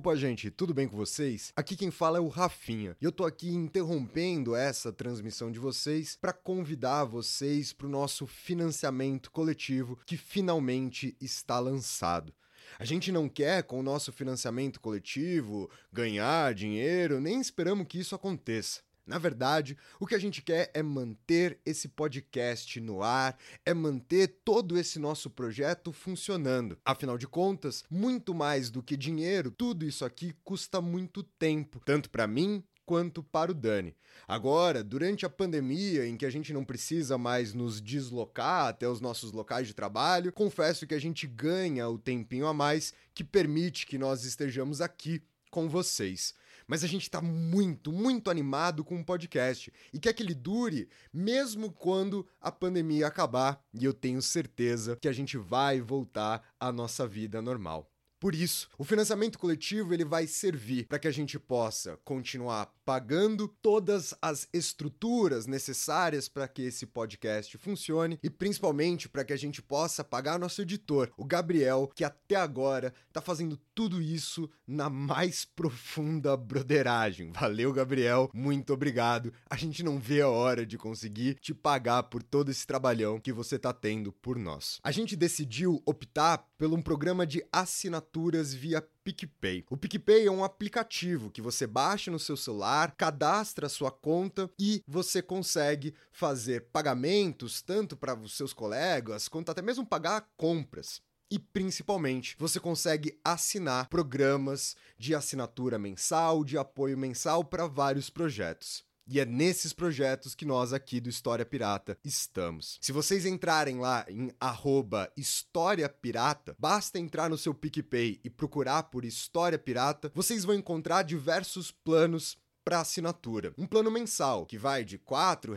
Opa, gente, tudo bem com vocês? Aqui quem fala é o Rafinha. E eu tô aqui interrompendo essa transmissão de vocês para convidar vocês para o nosso financiamento coletivo que finalmente está lançado. A gente não quer, com o nosso financiamento coletivo, ganhar dinheiro, nem esperamos que isso aconteça. Na verdade, o que a gente quer é manter esse podcast no ar, é manter todo esse nosso projeto funcionando. Afinal de contas, muito mais do que dinheiro, tudo isso aqui custa muito tempo, tanto para mim quanto para o Dani. Agora, durante a pandemia, em que a gente não precisa mais nos deslocar até os nossos locais de trabalho, confesso que a gente ganha o tempinho a mais que permite que nós estejamos aqui com vocês mas a gente está muito, muito animado com o podcast e quer que ele dure mesmo quando a pandemia acabar. E eu tenho certeza que a gente vai voltar à nossa vida normal. Por isso, o financiamento coletivo ele vai servir para que a gente possa continuar pagando todas as estruturas necessárias para que esse podcast funcione e principalmente para que a gente possa pagar nosso editor, o Gabriel, que até agora está fazendo tudo isso na mais profunda broderagem. Valeu, Gabriel, muito obrigado. A gente não vê a hora de conseguir te pagar por todo esse trabalhão que você está tendo por nós. A gente decidiu optar por um programa de assinaturas via PicPay. O PicPay é um aplicativo que você baixa no seu celular, cadastra a sua conta e você consegue fazer pagamentos tanto para os seus colegas quanto até mesmo pagar compras. E principalmente, você consegue assinar programas de assinatura mensal, de apoio mensal para vários projetos. E é nesses projetos que nós aqui do História Pirata estamos. Se vocês entrarem lá em arroba História Pirata, basta entrar no seu PicPay e procurar por História Pirata, vocês vão encontrar diversos planos para assinatura. Um plano mensal que vai de R$ 4,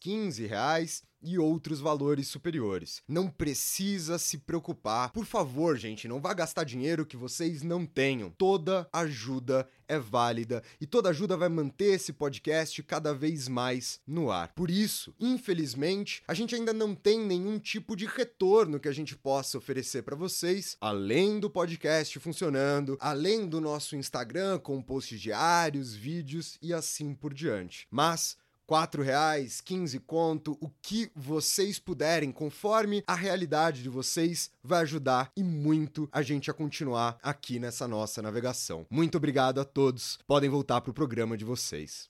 15 reais e outros valores superiores. Não precisa se preocupar. Por favor, gente, não vá gastar dinheiro que vocês não tenham. Toda ajuda é válida e toda ajuda vai manter esse podcast cada vez mais no ar. Por isso, infelizmente, a gente ainda não tem nenhum tipo de retorno que a gente possa oferecer para vocês, além do podcast funcionando, além do nosso Instagram com posts diários, vídeos e assim por diante. Mas 4 reais, 15 conto, o que vocês puderem, conforme a realidade de vocês, vai ajudar e muito a gente a continuar aqui nessa nossa navegação. Muito obrigado a todos. Podem voltar para o programa de vocês.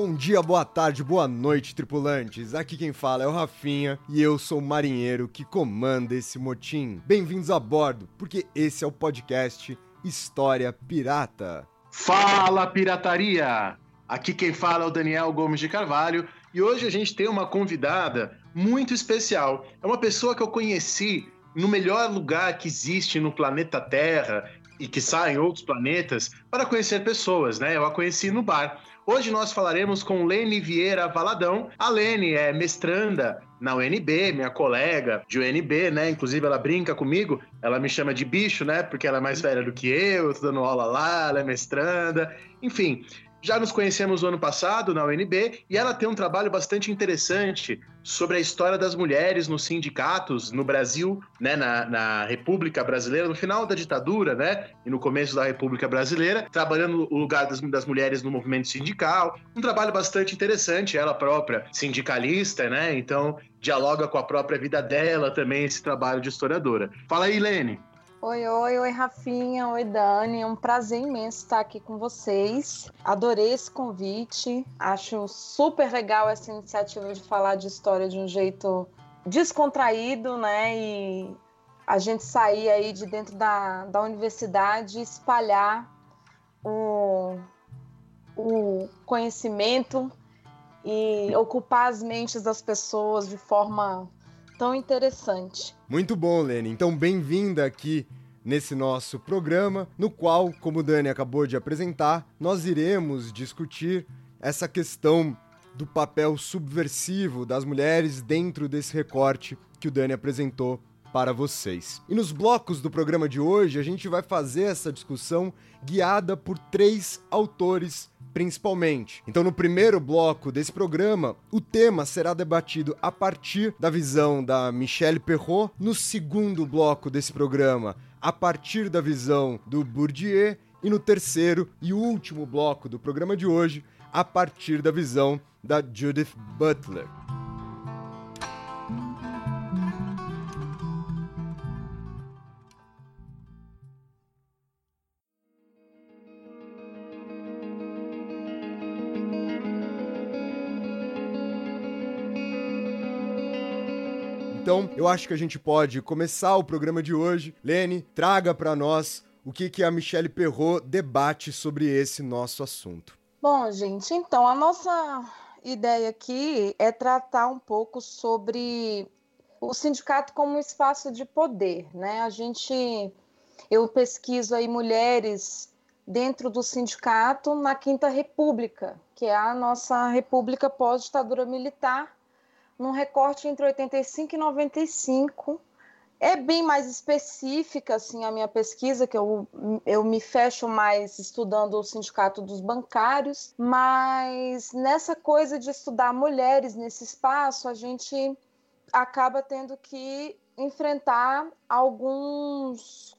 Bom dia, boa tarde, boa noite, tripulantes. Aqui quem fala é o Rafinha e eu sou o marinheiro que comanda esse motim. Bem-vindos a bordo, porque esse é o podcast História Pirata. Fala, pirataria! Aqui quem fala é o Daniel Gomes de Carvalho e hoje a gente tem uma convidada muito especial. É uma pessoa que eu conheci no melhor lugar que existe no planeta Terra e que sai em outros planetas para conhecer pessoas, né? Eu a conheci no bar. Hoje nós falaremos com Lene Vieira Valadão. A Lene é mestranda na UNB, minha colega de UNB, né? Inclusive ela brinca comigo, ela me chama de bicho, né? Porque ela é mais velha do que eu, eu tô dando aula lá, ela é mestranda. Enfim, já nos conhecemos no ano passado na UNB e ela tem um trabalho bastante interessante sobre a história das mulheres nos sindicatos no Brasil, né, na, na, República Brasileira, no final da ditadura, né, e no começo da República Brasileira, trabalhando o lugar das, das mulheres no movimento sindical. Um trabalho bastante interessante, ela própria sindicalista, né, então dialoga com a própria vida dela também esse trabalho de historiadora. Fala aí, Lene. Oi, oi, oi, Rafinha, oi, Dani. É um prazer imenso estar aqui com vocês. Adorei esse convite. Acho super legal essa iniciativa de falar de história de um jeito descontraído, né? E a gente sair aí de dentro da, da universidade e espalhar o, o conhecimento e ocupar as mentes das pessoas de forma tão interessante. Muito bom, Lene. Então, bem-vinda aqui nesse nosso programa, no qual, como o Dani acabou de apresentar, nós iremos discutir essa questão do papel subversivo das mulheres dentro desse recorte que o Dani apresentou para vocês. E nos blocos do programa de hoje, a gente vai fazer essa discussão guiada por três autores principalmente. Então, no primeiro bloco desse programa, o tema será debatido a partir da visão da Michelle Perrault. No segundo bloco desse programa, a partir da visão do Bourdieu. E no terceiro e último bloco do programa de hoje, a partir da visão da Judith Butler. Então, eu acho que a gente pode começar o programa de hoje. Lene, traga para nós o que, que a Michelle Perrot debate sobre esse nosso assunto. Bom, gente, então a nossa ideia aqui é tratar um pouco sobre o sindicato como um espaço de poder, né? A gente, eu pesquiso aí mulheres dentro do sindicato na Quinta República, que é a nossa república pós-ditadura militar, num recorte entre 85 e 95. É bem mais específica assim a minha pesquisa, que eu, eu me fecho mais estudando o sindicato dos bancários, mas nessa coisa de estudar mulheres nesse espaço, a gente acaba tendo que enfrentar alguns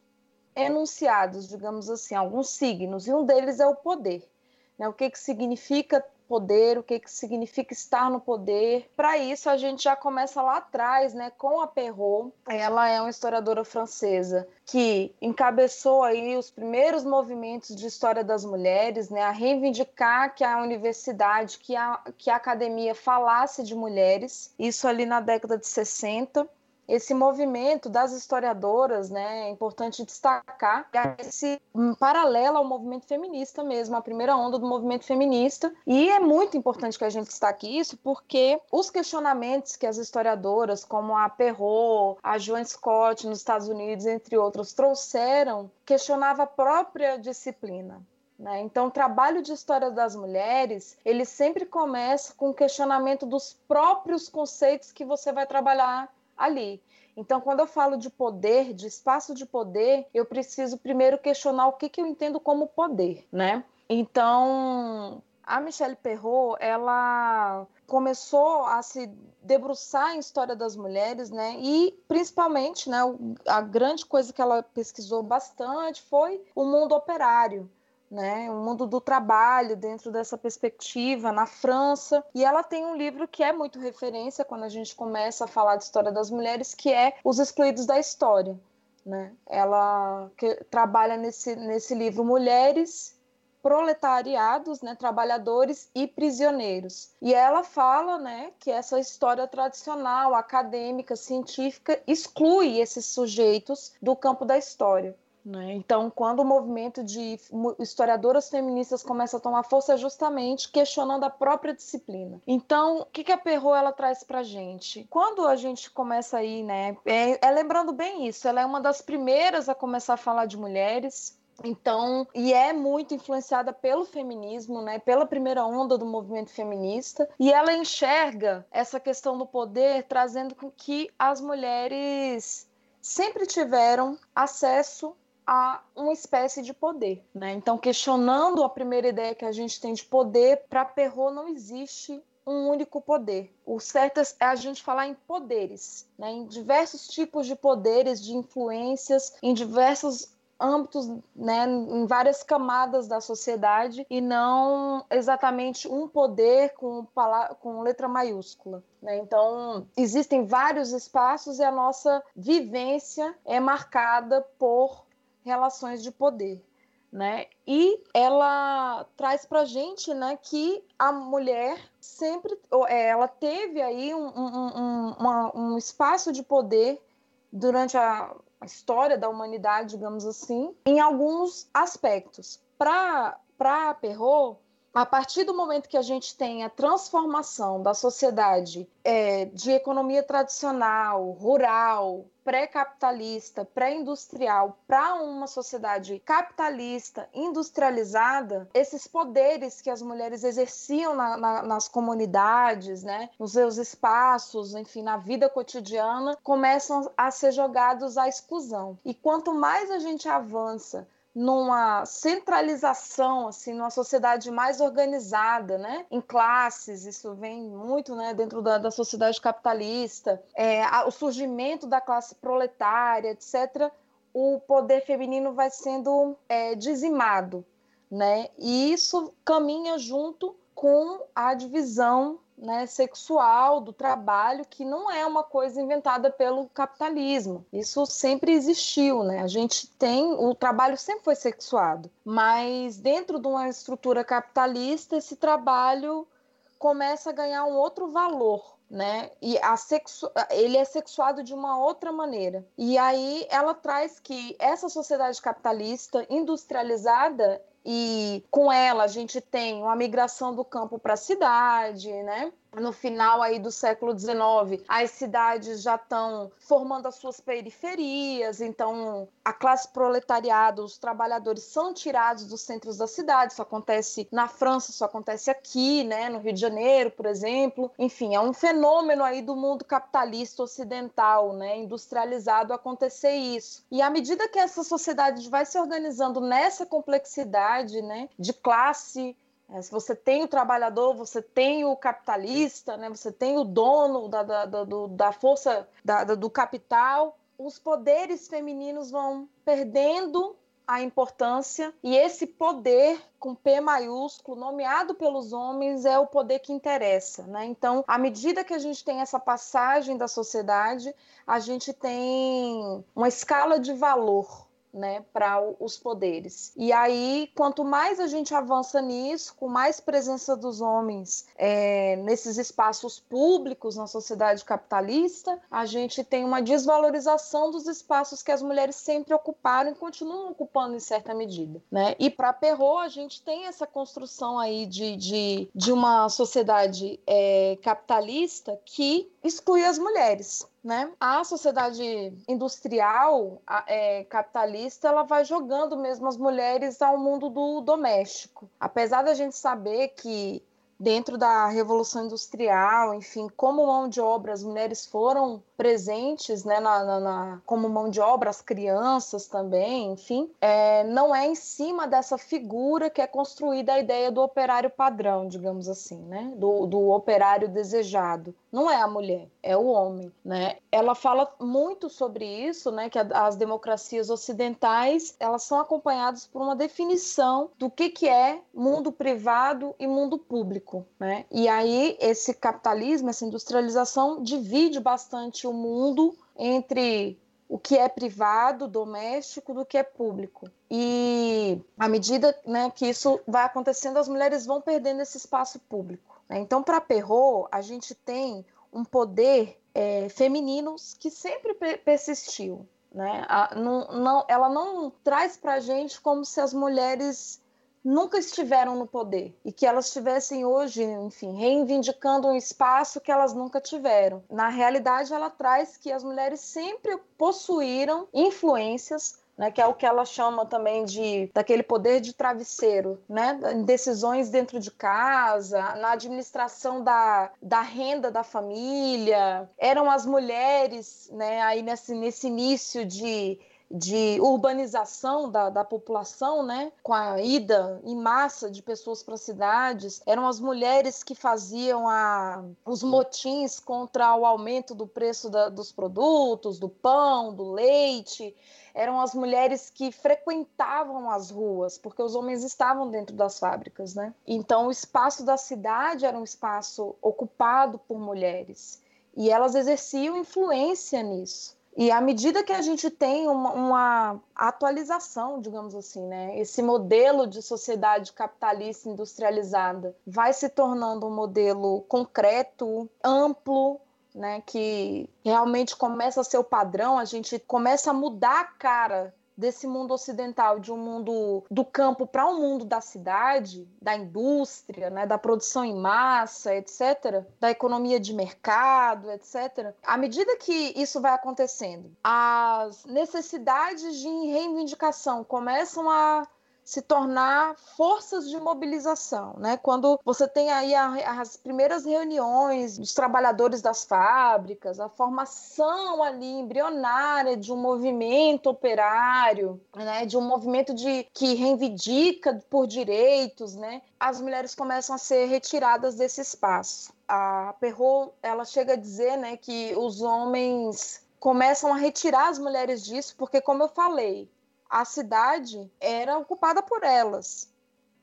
enunciados, digamos assim, alguns signos, e um deles é o poder. Né? O que, que significa poder, o que, que significa estar no poder. Para isso, a gente já começa lá atrás, né, com a Perrault. Ela é uma historiadora francesa que encabeçou aí os primeiros movimentos de história das mulheres, né, a reivindicar que a universidade, que a, que a academia falasse de mulheres, isso ali na década de 60 esse movimento das historiadoras, né, é importante destacar esse paralelo ao movimento feminista mesmo, a primeira onda do movimento feminista, e é muito importante que a gente destaque isso, porque os questionamentos que as historiadoras, como a Perrault, a Joan Scott nos Estados Unidos, entre outros, trouxeram, questionava a própria disciplina. Né? Então, o trabalho de história das mulheres, ele sempre começa com o questionamento dos próprios conceitos que você vai trabalhar ali. Então, quando eu falo de poder, de espaço de poder, eu preciso primeiro questionar o que, que eu entendo como poder, né? Então, a Michelle Perrault, ela começou a se debruçar em história das mulheres, né? E principalmente, né, a grande coisa que ela pesquisou bastante foi o mundo operário, né, o mundo do trabalho dentro dessa perspectiva na França. E ela tem um livro que é muito referência quando a gente começa a falar de história das mulheres, que é Os Excluídos da História. Né? Ela trabalha nesse, nesse livro Mulheres, Proletariados, né, trabalhadores e prisioneiros. E ela fala né, que essa história tradicional, acadêmica, científica, exclui esses sujeitos do campo da história. Né? Então, quando o movimento de historiadoras feministas começa a tomar força, é justamente questionando a própria disciplina. Então, o que, que a Perrault ela traz para gente? Quando a gente começa aí, né, é, é lembrando bem isso, ela é uma das primeiras a começar a falar de mulheres, então, e é muito influenciada pelo feminismo, né, pela primeira onda do movimento feminista, e ela enxerga essa questão do poder trazendo com que as mulheres sempre tiveram acesso a uma espécie de poder. Né? Então, questionando a primeira ideia que a gente tem de poder, para Perrault não existe um único poder. O certo é a gente falar em poderes, né? em diversos tipos de poderes, de influências, em diversos âmbitos, né, em várias camadas da sociedade e não exatamente um poder com, com letra maiúscula. Né? Então, existem vários espaços e a nossa vivência é marcada por relações de poder. Né? E ela traz para gente, né, que a mulher sempre, é, ela teve aí um, um, um, um espaço de poder durante a história da humanidade, digamos assim, em alguns aspectos. Para para Perrault, a partir do momento que a gente tem a transformação da sociedade é, de economia tradicional, rural, pré-capitalista, pré-industrial para uma sociedade capitalista, industrializada, esses poderes que as mulheres exerciam na, na, nas comunidades, né, nos seus espaços, enfim, na vida cotidiana, começam a ser jogados à exclusão. E quanto mais a gente avança numa centralização, assim, numa sociedade mais organizada, né? Em classes, isso vem muito, né? Dentro da, da sociedade capitalista, é, o surgimento da classe proletária, etc. O poder feminino vai sendo é, dizimado, né? E isso caminha junto com a divisão né, sexual do trabalho, que não é uma coisa inventada pelo capitalismo. Isso sempre existiu, né? A gente tem, o trabalho sempre foi sexuado, mas dentro de uma estrutura capitalista, esse trabalho começa a ganhar um outro valor, né? E a sexu... ele é sexuado de uma outra maneira. E aí ela traz que essa sociedade capitalista industrializada e com ela a gente tem uma migração do campo para a cidade, né? No final aí do século XIX, as cidades já estão formando as suas periferias, então a classe proletariada, os trabalhadores são tirados dos centros da cidade, isso acontece na França, isso acontece aqui, né, no Rio de Janeiro, por exemplo. Enfim, é um fenômeno aí do mundo capitalista ocidental, né, industrializado acontecer isso. E à medida que essa sociedade vai se organizando nessa complexidade, né, de classe, é, se você tem o trabalhador, você tem o capitalista, né? você tem o dono da, da, da, do, da força da, do capital, os poderes femininos vão perdendo a importância e esse poder com P maiúsculo, nomeado pelos homens, é o poder que interessa, né? Então, à medida que a gente tem essa passagem da sociedade, a gente tem uma escala de valor né, para os poderes. E aí, quanto mais a gente avança nisso, com mais presença dos homens é, nesses espaços públicos na sociedade capitalista, a gente tem uma desvalorização dos espaços que as mulheres sempre ocuparam e continuam ocupando em certa medida. Né? E para Perrault, a gente tem essa construção aí de, de, de uma sociedade é, capitalista que exclui as mulheres. Né? A sociedade industrial é, capitalista ela vai jogando mesmo as mulheres ao mundo do doméstico. Apesar da gente saber que dentro da Revolução Industrial, enfim, como mão de obra as mulheres foram presentes né, na, na, na, como mão de obra, as crianças também, enfim, é, não é em cima dessa figura que é construída a ideia do operário padrão, digamos assim, né, do, do operário desejado. Não é a mulher, é o homem, né? Ela fala muito sobre isso, né, que a, as democracias ocidentais elas são acompanhadas por uma definição do que, que é mundo privado e mundo público, né? E aí esse capitalismo, essa industrialização divide bastante o mundo entre o que é privado, doméstico, do que é público. E à medida né, que isso vai acontecendo, as mulheres vão perdendo esse espaço público. Né? Então, para Perrault, a gente tem um poder é, feminino que sempre persistiu. Né? A, não, não, ela não traz para a gente como se as mulheres nunca estiveram no poder e que elas estivessem hoje, enfim, reivindicando um espaço que elas nunca tiveram. Na realidade, ela traz que as mulheres sempre possuíram influências né, que é o que ela chama também de daquele poder de travesseiro, né, decisões dentro de casa, na administração da, da renda da família. Eram as mulheres, né, aí nesse, nesse início de de urbanização da, da população, né, com a ida em massa de pessoas para cidades, eram as mulheres que faziam a, os motins contra o aumento do preço da, dos produtos, do pão, do leite. Eram as mulheres que frequentavam as ruas, porque os homens estavam dentro das fábricas, né? Então, o espaço da cidade era um espaço ocupado por mulheres e elas exerciam influência nisso. E à medida que a gente tem uma, uma, atualização, digamos assim, né, esse modelo de sociedade capitalista industrializada vai se tornando um modelo concreto, amplo, né, que realmente começa a ser o padrão, a gente começa a mudar a cara desse mundo ocidental, de um mundo do campo para um mundo da cidade, da indústria, né, da produção em massa, etc., da economia de mercado, etc., à medida que isso vai acontecendo, as necessidades de reivindicação começam a se tornar forças de mobilização, né? Quando você tem aí a, as primeiras reuniões dos trabalhadores das fábricas, a formação ali embrionária de um movimento operário, né? De um movimento de que reivindica por direitos, né? As mulheres começam a ser retiradas desse espaço. A Perrault, ela chega a dizer, né, que os homens começam a retirar as mulheres disso, porque como eu falei, a cidade era ocupada por elas.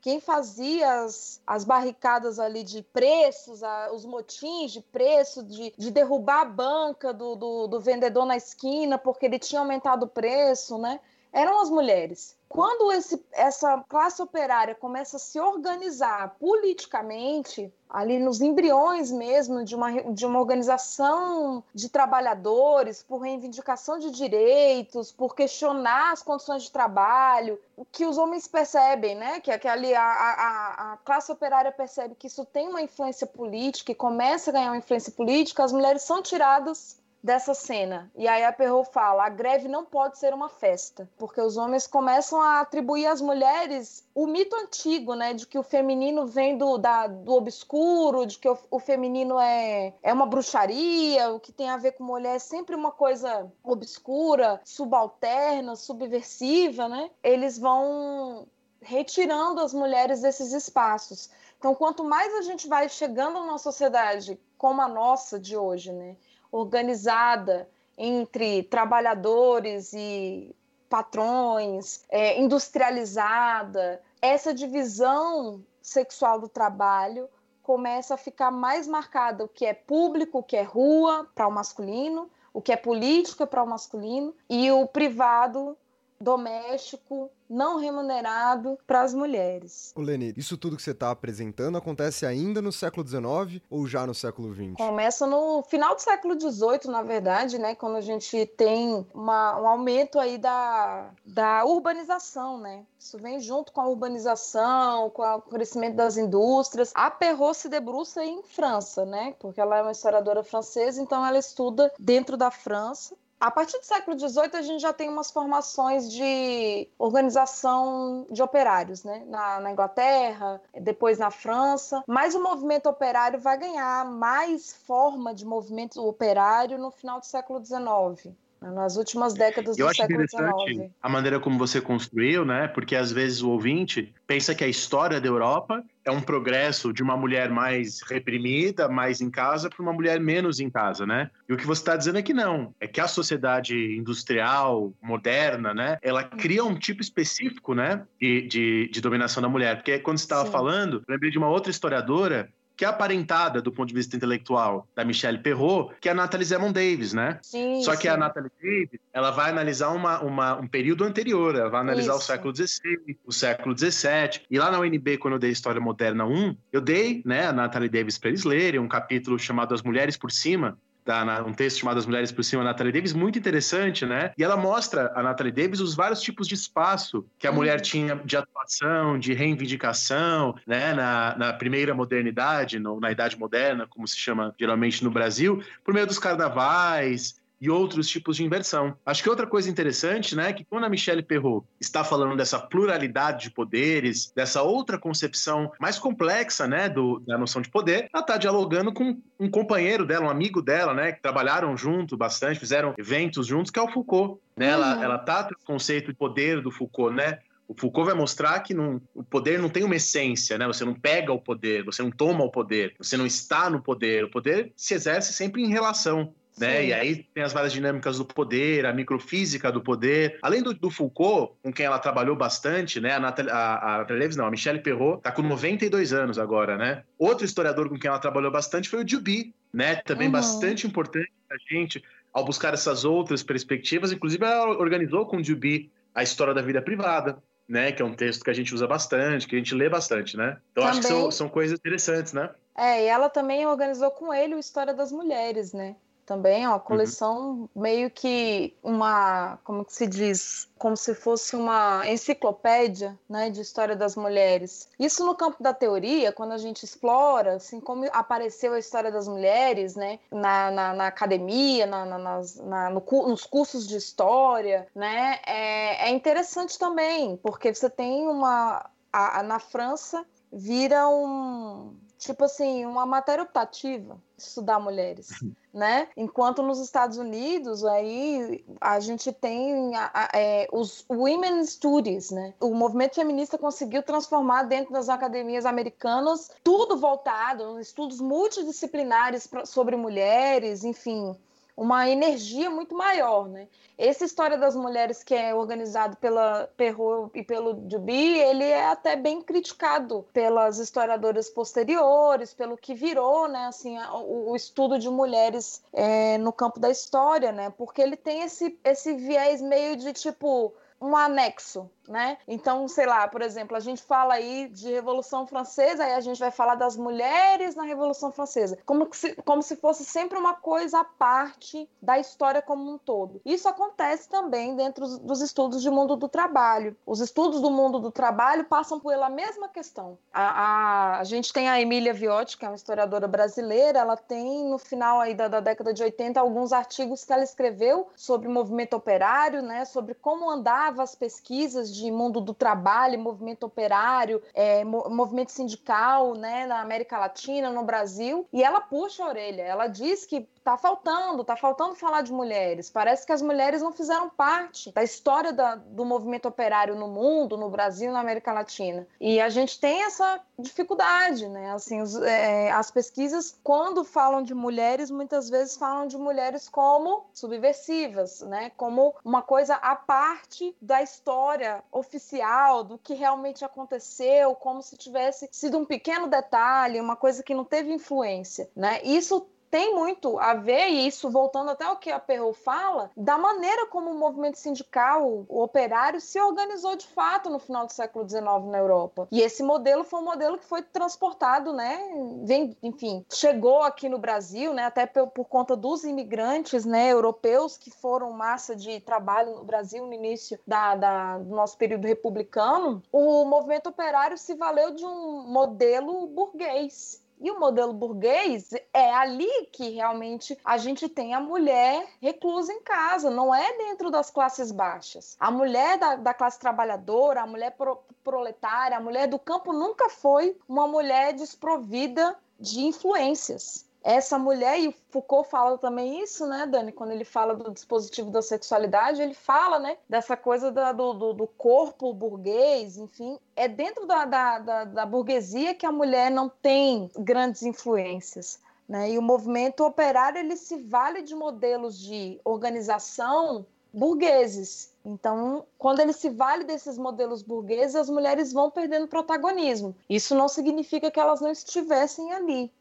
Quem fazia as, as barricadas ali de preços, a, os motins de preço, de, de derrubar a banca do, do, do vendedor na esquina porque ele tinha aumentado o preço, né? Eram as mulheres. Quando esse, essa classe operária começa a se organizar politicamente, ali nos embriões mesmo de uma, de uma organização de trabalhadores, por reivindicação de direitos, por questionar as condições de trabalho, que os homens percebem, né? Que, que ali a, a, a classe operária percebe que isso tem uma influência política e começa a ganhar uma influência política, as mulheres são tiradas dessa cena. E aí a Perrault fala: a greve não pode ser uma festa, porque os homens começam a atribuir às mulheres o mito antigo, né, de que o feminino vem do, da, do obscuro, de que o, o, feminino é, é uma bruxaria, o que tem a ver com mulher é sempre uma coisa obscura, subalterna, subversiva, né? Eles vão retirando as mulheres desses espaços. Então, quanto mais a gente vai chegando numa sociedade como a nossa de hoje, né? Organizada entre trabalhadores e patrões, é, industrializada, essa divisão sexual do trabalho começa a ficar mais marcada o que é público, o que é rua para o masculino, o que é política para o masculino e o privado doméstico não remunerado para as mulheres. O Leni, isso tudo que você está apresentando acontece ainda no século XIX ou já no século XX? Começa no final do século XVIII, na verdade, né, quando a gente tem uma, um aumento aí da, da urbanização, né? Isso vem junto com a urbanização, com o crescimento das indústrias. A Perrault se debruça em França, né? Porque ela é uma historiadora francesa, então ela estuda dentro da França a partir do século XVIII, a gente já tem umas formações de organização de operários, né? Na, na, Inglaterra, depois na França. Mas o movimento operário vai ganhar mais forma de movimento operário no final do século XIX. Nas últimas décadas Eu do acho século interessante XIX. a maneira como você construiu, né? Porque às vezes o ouvinte pensa que a história da Europa é um progresso de uma mulher mais reprimida, mais em casa, para uma mulher menos em casa, né? E o que você está dizendo é que não. É que a sociedade industrial, moderna, né? Ela cria um tipo específico, né? De, de, de dominação da mulher. Porque quando você estava falando, lembrei de uma outra historiadora que é aparentada do ponto de vista intelectual da Michelle Perrault, que é a Natalie Zemon Davis, né? Sim, Só que sim. a Natalie Davis, ela vai analisar uma, uma, um período anterior, ela vai analisar Isso. o século XVI, o século XVII. E lá na UNB, quando eu dei História Moderna 1, eu dei né, a Natalie Davis para eles lerem um capítulo chamado As Mulheres por Cima, da, na, um texto chamado As Mulheres por Cima, da Natalie Davis, muito interessante, né? E ela mostra, a Natalie Davis, os vários tipos de espaço que a mulher tinha de atuação, de reivindicação, né? Na, na primeira modernidade, no, na Idade Moderna, como se chama geralmente no Brasil, por meio dos carnavais, e outros tipos de inversão. Acho que outra coisa interessante, né, que quando a Michelle Perrault está falando dessa pluralidade de poderes, dessa outra concepção mais complexa, né, do, da noção de poder, ela está dialogando com um companheiro dela, um amigo dela, né, que trabalharam junto bastante, fizeram eventos juntos, que é o Foucault. Né? Ela, Uhum. ela tá com o conceito de poder do Foucault, né? O Foucault vai mostrar que não- o poder não tem uma essência, né? Você não pega o poder, você não toma o poder, você não está no poder. O poder se exerce sempre em relação. Né? E aí tem as várias dinâmicas do poder, a microfísica do poder. Além do, do Foucault, com quem ela trabalhou bastante, né? A Nathalie, a, a não, a Michelle Perrault, tá com 92 anos agora, né? Outro historiador com quem ela trabalhou bastante foi o Duby, né? Também Uhum. bastante importante pra gente ao buscar essas outras perspectivas. Inclusive, ela organizou com o Duby a história da vida privada, né? Que é um texto que a gente usa bastante, que a gente lê bastante, né? Então, acho que Também. são, são coisas interessantes, né? É, e ela também organizou com ele o História das Mulheres, né? Também, é uma coleção uhum. meio que uma, como que se diz, como se fosse uma enciclopédia, né, de história das mulheres. Isso no campo da teoria, quando a gente explora, assim como apareceu a história das mulheres, né, na, na, na academia, na, na, no, nos cursos de história, né, é, é interessante também, porque você tem uma a, a, na França vira um tipo assim, uma matéria optativa estudar mulheres, né? Enquanto nos Estados Unidos aí a gente tem a, a, é, os Women Studies, né? O movimento feminista conseguiu transformar dentro das academias americanas tudo voltado, estudos multidisciplinares pra, sobre mulheres, enfim, uma energia muito maior, né? Essa história das mulheres que é organizado pela Perrault e pelo Duby, ele é até bem criticado pelas historiadoras posteriores, pelo que virou, né, assim, o, o estudo de mulheres é, no campo da história, né? Porque ele tem esse, esse viés meio de tipo um anexo, né? Então, sei lá, por exemplo, a gente fala aí de Revolução Francesa, aí a gente vai falar das mulheres na Revolução Francesa, como se, como se fosse sempre uma coisa à parte da história como um todo. Isso acontece também dentro dos estudos de mundo do trabalho. Os estudos do mundo do trabalho passam pela mesma questão. A, a, a gente tem a Emília Viotti, que é uma historiadora brasileira, ela tem no final aí da, da década de 80 alguns artigos que ela escreveu sobre movimento operário, né, sobre como as pesquisas de mundo do trabalho, movimento operário, é, movimento sindical, né, na América Latina, no Brasil, e ela puxa a orelha. Ela diz que tá faltando, tá faltando falar de mulheres. Parece que as mulheres não fizeram parte da história da, do movimento operário no mundo, no Brasil, na América Latina. E a gente tem essa dificuldade, né? Assim, os, é, as pesquisas, quando falam de mulheres, muitas vezes falam de mulheres como subversivas, né? Como uma coisa à parte da história oficial, do que realmente aconteceu, como se tivesse sido um pequeno detalhe, uma coisa que não teve influência, né? Isso tem muito a ver, e isso voltando até o que a Perro fala, da maneira como o movimento sindical, o operário, se organizou de fato no final do século XIX na Europa. E esse modelo foi um modelo que foi transportado, né? Vem, enfim, chegou aqui no Brasil, né? Até por, por conta dos imigrantes né, europeus que foram massa de trabalho no Brasil no início da, da, do nosso período republicano. O movimento operário se valeu de um modelo burguês e o modelo burguês é ali que realmente a gente tem a mulher reclusa em casa, não é dentro das classes baixas. A mulher da, da classe trabalhadora, a mulher pro, proletária, a mulher do campo nunca foi uma mulher desprovida de influências essa mulher, e o Foucault fala também isso, né, Dani, quando ele fala do dispositivo da sexualidade, ele fala, né, dessa coisa da, do, do, do, corpo burguês, enfim, é dentro da, da, da, da burguesia que a mulher não tem grandes influências. Né? E o movimento operário ele se vale de modelos de organização burgueses. Então, quando ele se vale desses modelos burgueses, as mulheres vão perdendo protagonismo. Isso não significa que elas não estivessem ali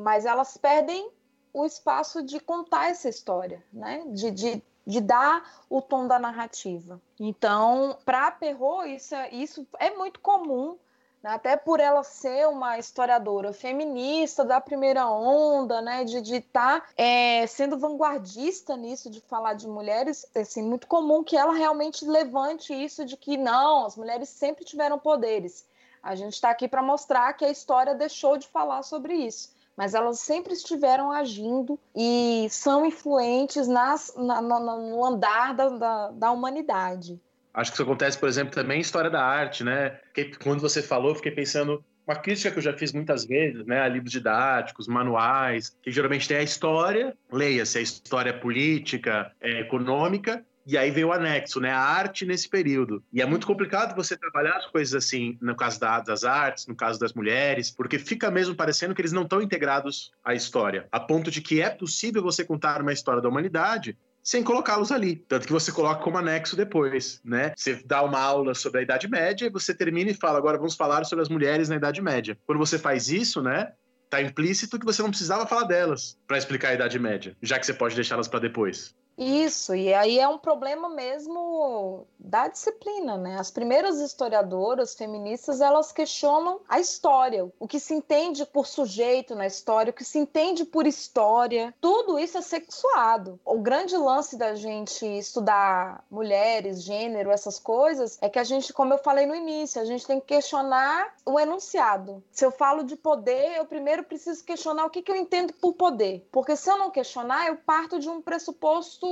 mas elas perdem o espaço de contar essa história, né? De, de, de dar o tom da narrativa. Então, para Perrault, isso, é, isso é muito comum, né? até por ela ser uma historiadora feminista da primeira onda, né? De estar tá, é, sendo vanguardista nisso, de falar de mulheres, assim, muito comum que ela realmente levante isso de que não, as mulheres sempre tiveram poderes. A gente está aqui para mostrar que a história deixou de falar sobre isso mas elas sempre estiveram agindo e são influentes nas, na, na, no andar da, da, da humanidade. Acho que isso acontece, por exemplo, também em história da arte, né? Que, quando você falou, fiquei pensando uma crítica que eu já fiz muitas vezes, né, a livros didáticos, manuais, que geralmente tem a história, leia-se a história política, é, econômica, e aí veio o anexo, né? A arte nesse período. E é muito complicado você trabalhar as coisas assim, no caso das artes, no caso das mulheres, porque fica mesmo parecendo que eles não estão integrados à história. A ponto de que é possível você contar uma história da humanidade sem colocá-los ali. Tanto que você coloca como anexo depois, né? Você dá uma aula sobre a Idade Média e você termina e fala, agora vamos falar sobre as mulheres na Idade Média. Quando você faz isso, né? Tá implícito que você não precisava falar delas para explicar a Idade Média, já que você pode deixá-las para depois. Isso, e aí é um problema mesmo da disciplina, né? As primeiras historiadoras feministas, elas questionam a história, o que se entende por sujeito na história, o que se entende por história, tudo isso é sexuado. O grande lance da gente estudar mulheres, gênero, essas coisas, é que a gente, como eu falei no início, a gente tem que questionar o enunciado. Se eu falo de poder, eu primeiro preciso questionar o que, que eu entendo por poder, porque se eu não questionar, eu parto de um pressuposto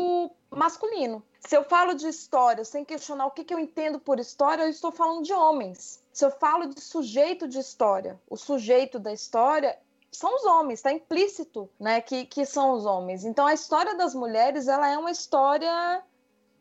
masculino. Se eu falo de história sem questionar o que, que eu entendo por história, eu estou falando de homens. Se eu falo de sujeito de história, o sujeito da história são os homens, está implícito, né, que, que são os homens. Então a história das mulheres, ela é uma história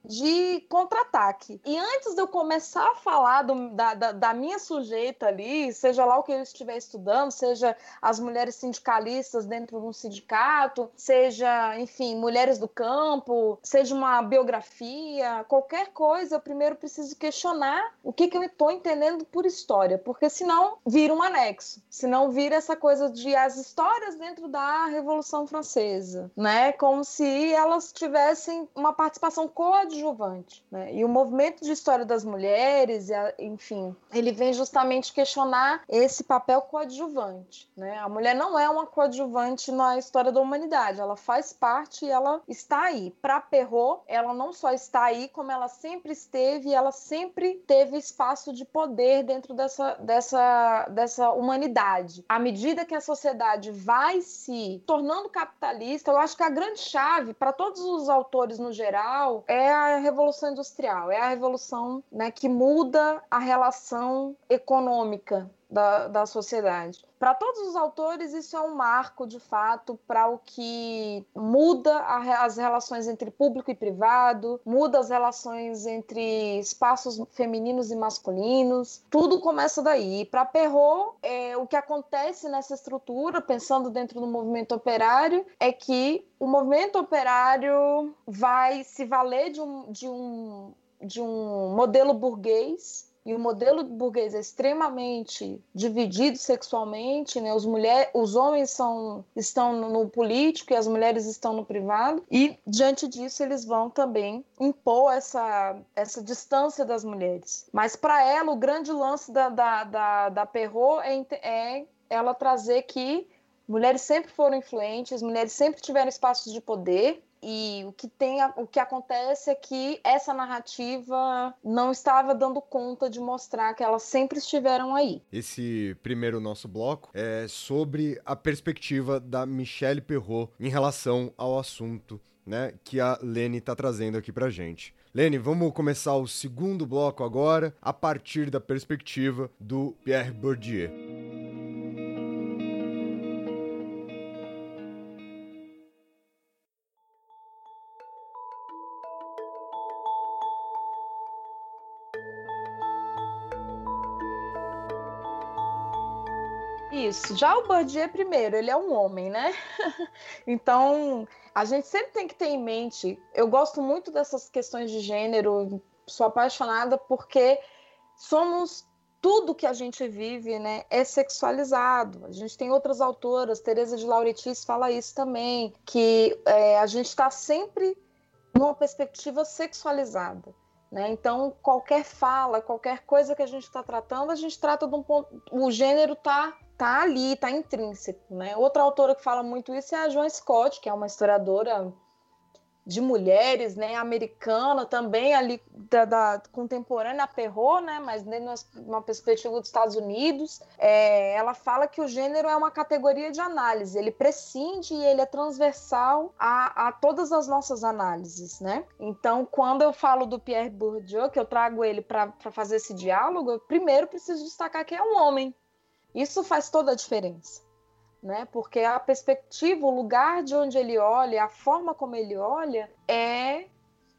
de contra-ataque. E antes de eu começar a falar do, da, da, da, minha sujeita ali, seja lá o que eu estiver estudando, seja as mulheres sindicalistas dentro de um sindicato, seja, enfim, mulheres do campo, seja uma biografia, qualquer coisa, eu primeiro preciso questionar o que, que eu estou entendendo por história, porque senão vira um anexo, senão vira essa coisa de as histórias dentro da Revolução Francesa, né? Como se elas tivessem uma participação coadjuvante coadjuvante. Né? E o movimento de história das mulheres, enfim, ele vem justamente questionar esse papel coadjuvante. Né? A mulher não é uma coadjuvante na história da humanidade, ela faz parte e ela está aí. Para Perrault, ela não só está aí, como ela sempre esteve, e ela sempre teve espaço de poder dentro dessa, dessa, dessa humanidade. À medida que a sociedade vai se tornando capitalista, eu acho que a grande chave para todos os autores no geral é a revolução industrial, é a revolução né, que muda a relação econômica da, da sociedade. Para todos os autores, isso é um marco, de fato, para o que muda a, as relações entre público e privado, muda as relações entre espaços femininos e masculinos. Tudo começa daí. Para Perrault, é, o que acontece nessa estrutura, pensando dentro do movimento operário, é que o movimento operário vai se valer de um, de um, de um modelo burguês e o modelo burguês é extremamente dividido sexualmente, né? Os, mulher, os homens são, estão no político e as mulheres estão no privado, e diante disso eles vão também impor essa, essa distância das mulheres. Mas para ela, o grande lance da, da, da, da é, é ela trazer que mulheres sempre foram influentes, mulheres sempre tiveram espaços de poder, e o que tem, o que acontece é que essa narrativa não estava dando conta de mostrar que elas sempre estiveram aí. Esse primeiro nosso bloco é sobre a perspectiva da Michelle Perrault em relação ao assunto, né, que a Lene está trazendo aqui pra gente. Lene, vamos começar o segundo bloco agora, a partir da perspectiva do Pierre Bourdieu. Isso. Já o Bourdieu, primeiro, ele é um homem, né? então, a gente sempre tem que ter em mente. Eu gosto muito dessas questões de gênero, sou apaixonada porque somos tudo que a gente vive, né, é sexualizado. A gente tem outras autoras, Teresa de Laurentiis fala isso também, que é, a gente está sempre numa perspectiva sexualizada. Né? Então, qualquer fala, qualquer coisa que a gente está tratando, a gente trata de um ponto. O gênero está tá ali, tá intrínseco, né? Outra autora que fala muito isso é a Joan Scott, que é uma historiadora de mulheres, né, americana, também ali da, da contemporânea a né, mas dentro de uma perspectiva dos Estados Unidos, é, ela fala que o gênero é uma categoria de análise, ele prescinde e ele é transversal a, a todas as nossas análises, né? Então, quando eu falo do Pierre Bourdieu, que eu trago ele para fazer esse diálogo, eu primeiro preciso destacar que é um homem, isso faz toda a diferença, né? Porque a perspectiva, o lugar de onde ele olha, a forma como ele olha, é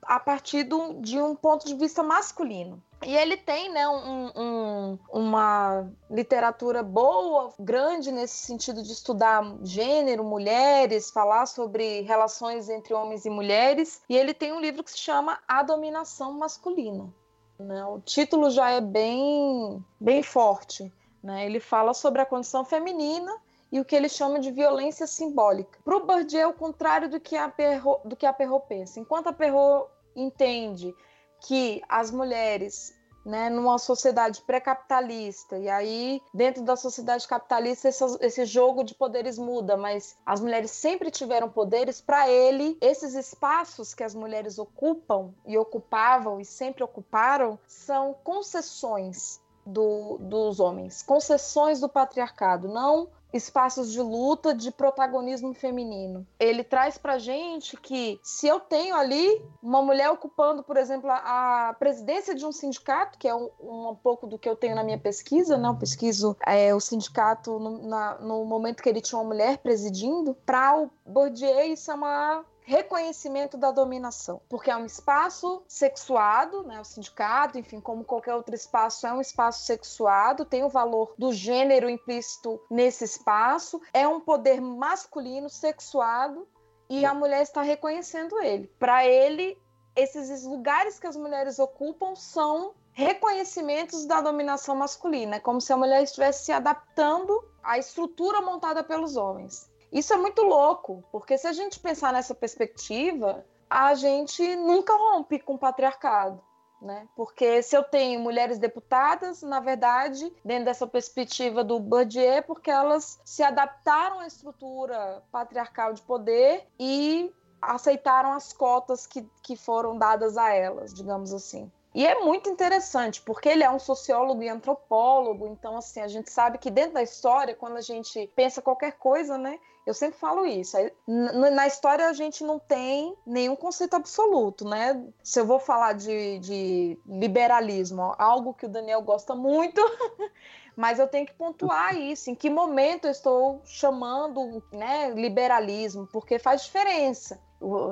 a partir do, de um ponto de vista masculino. E ele tem né, um, um, uma literatura boa, grande nesse sentido de estudar gênero, mulheres, falar sobre relações entre homens e mulheres. E ele tem um livro que se chama A Dominação Masculina. Né? O título já é bem, bem forte. Né? Ele fala sobre a condição feminina e o que ele chama de violência simbólica. Para o Bourdieu, é o contrário do que a Perrault pensa. Enquanto a Perrault entende que as mulheres né, numa sociedade pré-capitalista. E aí, dentro da sociedade capitalista, esse, esse, jogo de poderes muda, mas as mulheres sempre tiveram poderes. Para ele, esses espaços que as mulheres ocupam e ocupavam e sempre ocuparam são concessões do, dos homens, concessões do patriarcado, não espaços de luta de protagonismo feminino. Ele traz pra gente que se eu tenho ali uma mulher ocupando, por exemplo, a, presidência de um sindicato, que é um, um, pouco do que eu tenho na minha pesquisa, né? Eu pesquiso é, o sindicato no, na, no momento que ele tinha uma mulher presidindo, para o Bourdieu isso é uma reconhecimento da dominação, porque é um espaço sexuado, né, o sindicato, enfim, como qualquer outro espaço, é um espaço sexuado, tem o valor do gênero implícito nesse espaço, é um poder masculino sexuado e a mulher está reconhecendo ele. Para ele, esses lugares que as mulheres ocupam são reconhecimentos da dominação masculina, é como se a mulher estivesse se adaptando à estrutura montada pelos homens. Isso é muito louco, porque se a gente pensar nessa perspectiva, a gente nunca rompe com o patriarcado. Né? Porque se eu tenho mulheres deputadas, na verdade, dentro dessa perspectiva do Bourdieu, porque elas se adaptaram à estrutura patriarcal de poder e aceitaram as cotas que, que foram dadas a elas, digamos assim. E é muito interessante, porque ele é um sociólogo e antropólogo, então assim, a gente sabe que dentro da história, quando a gente pensa qualquer coisa, né, eu sempre falo isso. Na história a gente não tem nenhum conceito absoluto, né? Se eu vou falar de, de liberalismo, algo que o Daniel gosta muito, mas eu tenho que pontuar isso. Em que momento eu estou chamando né, liberalismo? Porque faz diferença.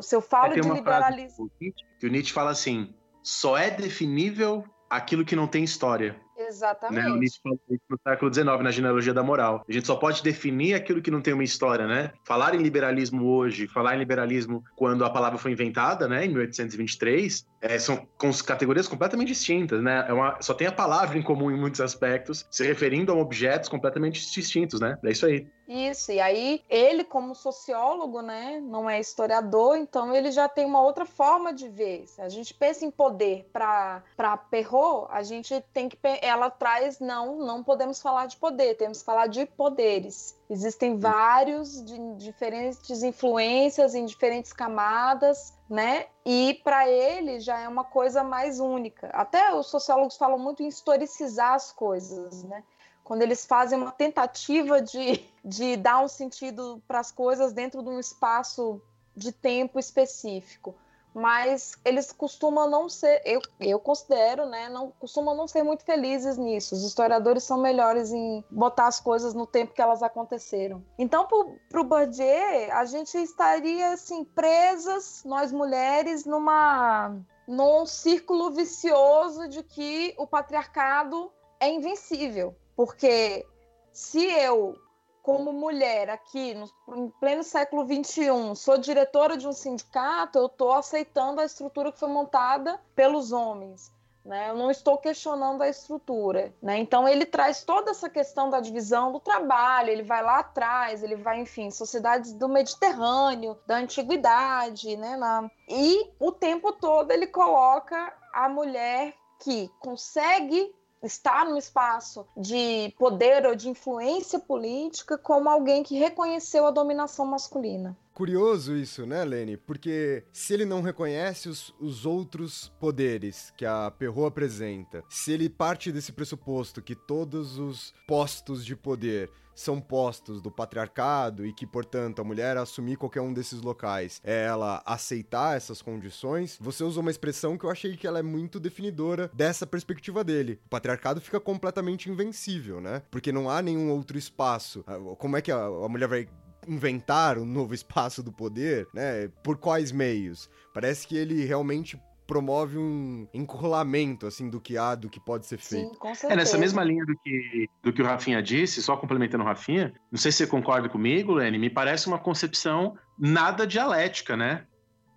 Se eu falo é, de liberalismo. que o Nietzsche fala assim: só é definível aquilo que não tem história. Exatamente. Né? Nietzsche falou isso no século XIX, na genealogia da moral. A gente só pode definir aquilo que não tem uma história, né? Falar em liberalismo hoje, falar em liberalismo quando a palavra foi inventada, né, em 1823, é, são categorias completamente distintas, né? É uma, só tem a palavra em comum em muitos aspectos, se referindo a objetos completamente distintos, né? É isso aí. Isso, e aí ele, como sociólogo, né, não é historiador, então ele já tem uma outra forma de ver. Se a gente pensa em poder para Perrault, a gente tem que. Ela traz, não, não podemos falar de poder, temos que falar de poderes. Existem vários de diferentes influências em diferentes camadas, né? E para ele já é uma coisa mais única. Até os sociólogos falam muito em historicizar as coisas, né? Quando eles fazem uma tentativa de, de dar um sentido para as coisas dentro de um espaço de tempo específico. Mas eles costumam não ser, eu, eu considero, né, não costumam não ser muito felizes nisso. Os historiadores são melhores em botar as coisas no tempo que elas aconteceram. Então, para o Bourdieu, a gente estaria assim presas, nós mulheres, numa num círculo vicioso de que o patriarcado é invencível. Porque se eu, como mulher aqui, no, pleno século XXI, sou diretora de um sindicato, eu estou aceitando a estrutura que foi montada pelos homens. Né? Eu não estou questionando a estrutura. Né? Então, ele traz toda essa questão da divisão do trabalho, ele vai lá atrás, ele vai, enfim, sociedades do Mediterrâneo, da antiguidade, né? Na... e o tempo todo ele coloca a mulher que consegue estar no espaço de poder ou de influência política como alguém que reconheceu a dominação masculina. Curioso isso, né, Lene? Porque se ele não reconhece os, os outros poderes que a Perrault apresenta, se ele parte desse pressuposto que todos os postos de poder são postos do patriarcado e que, portanto, a mulher assumir qualquer um desses locais é ela aceitar essas condições, você usou uma expressão que eu achei que ela é muito definidora dessa perspectiva dele. O patriarcado fica completamente invencível, né? Porque não há nenhum outro espaço. Ah, como é que a, a mulher vai inventar um novo espaço do poder, né? Por quais meios? Parece que ele realmente promove um encurralamento, assim, do que há, do que pode ser feito. Sim, com certeza. É nessa mesma linha do que, do que o Rafinha disse, só complementando o Rafinha, não sei se você concorda comigo, Lenny, me parece uma concepção nada dialética, né?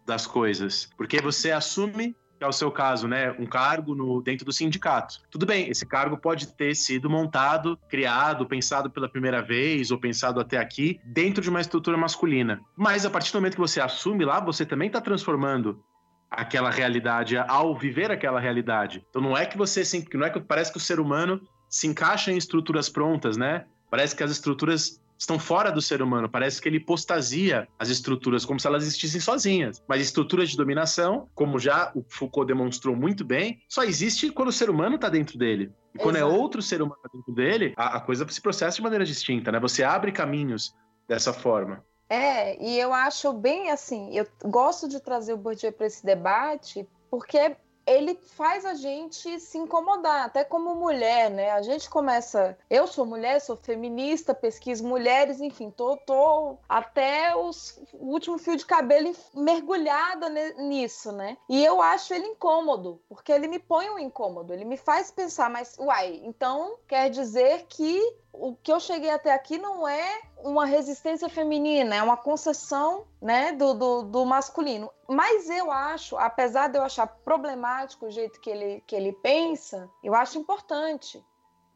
Das coisas. Porque você assume que é o seu caso, né? Um cargo no, dentro do sindicato. Tudo bem, esse cargo pode ter sido montado, criado, pensado pela primeira vez ou pensado até aqui dentro de uma estrutura masculina. Mas a partir do momento que você assume lá, você também está transformando aquela realidade ao viver aquela realidade. Então não é que você sempre, não é que parece que o ser humano se encaixa em estruturas prontas, né? Parece que as estruturas estão fora do ser humano. Parece que ele postasia as estruturas como se elas existissem sozinhas. Mas estruturas de dominação, como já o Foucault demonstrou muito bem, só existe quando o ser humano está dentro dele. E quando é Exato. é outro ser humano dentro dele, a, a coisa se processa de maneira distinta, né? Você abre caminhos dessa forma. É, e eu acho bem assim, eu gosto de trazer o Bourdieu para esse debate, porque ele faz a gente se incomodar, até como mulher, né? A gente começa. Eu sou mulher, sou feminista, pesquiso mulheres, enfim, tô, tô até os, o último fio de cabelo mergulhada nisso, né? E eu acho ele incômodo, porque ele me põe um incômodo, ele me faz pensar, mas, uai, então quer dizer que o que eu cheguei até aqui não é uma resistência feminina, é uma concessão né, do, do, do, masculino. Mas eu acho, apesar de eu achar problemático o jeito que ele, que ele pensa, eu acho importante.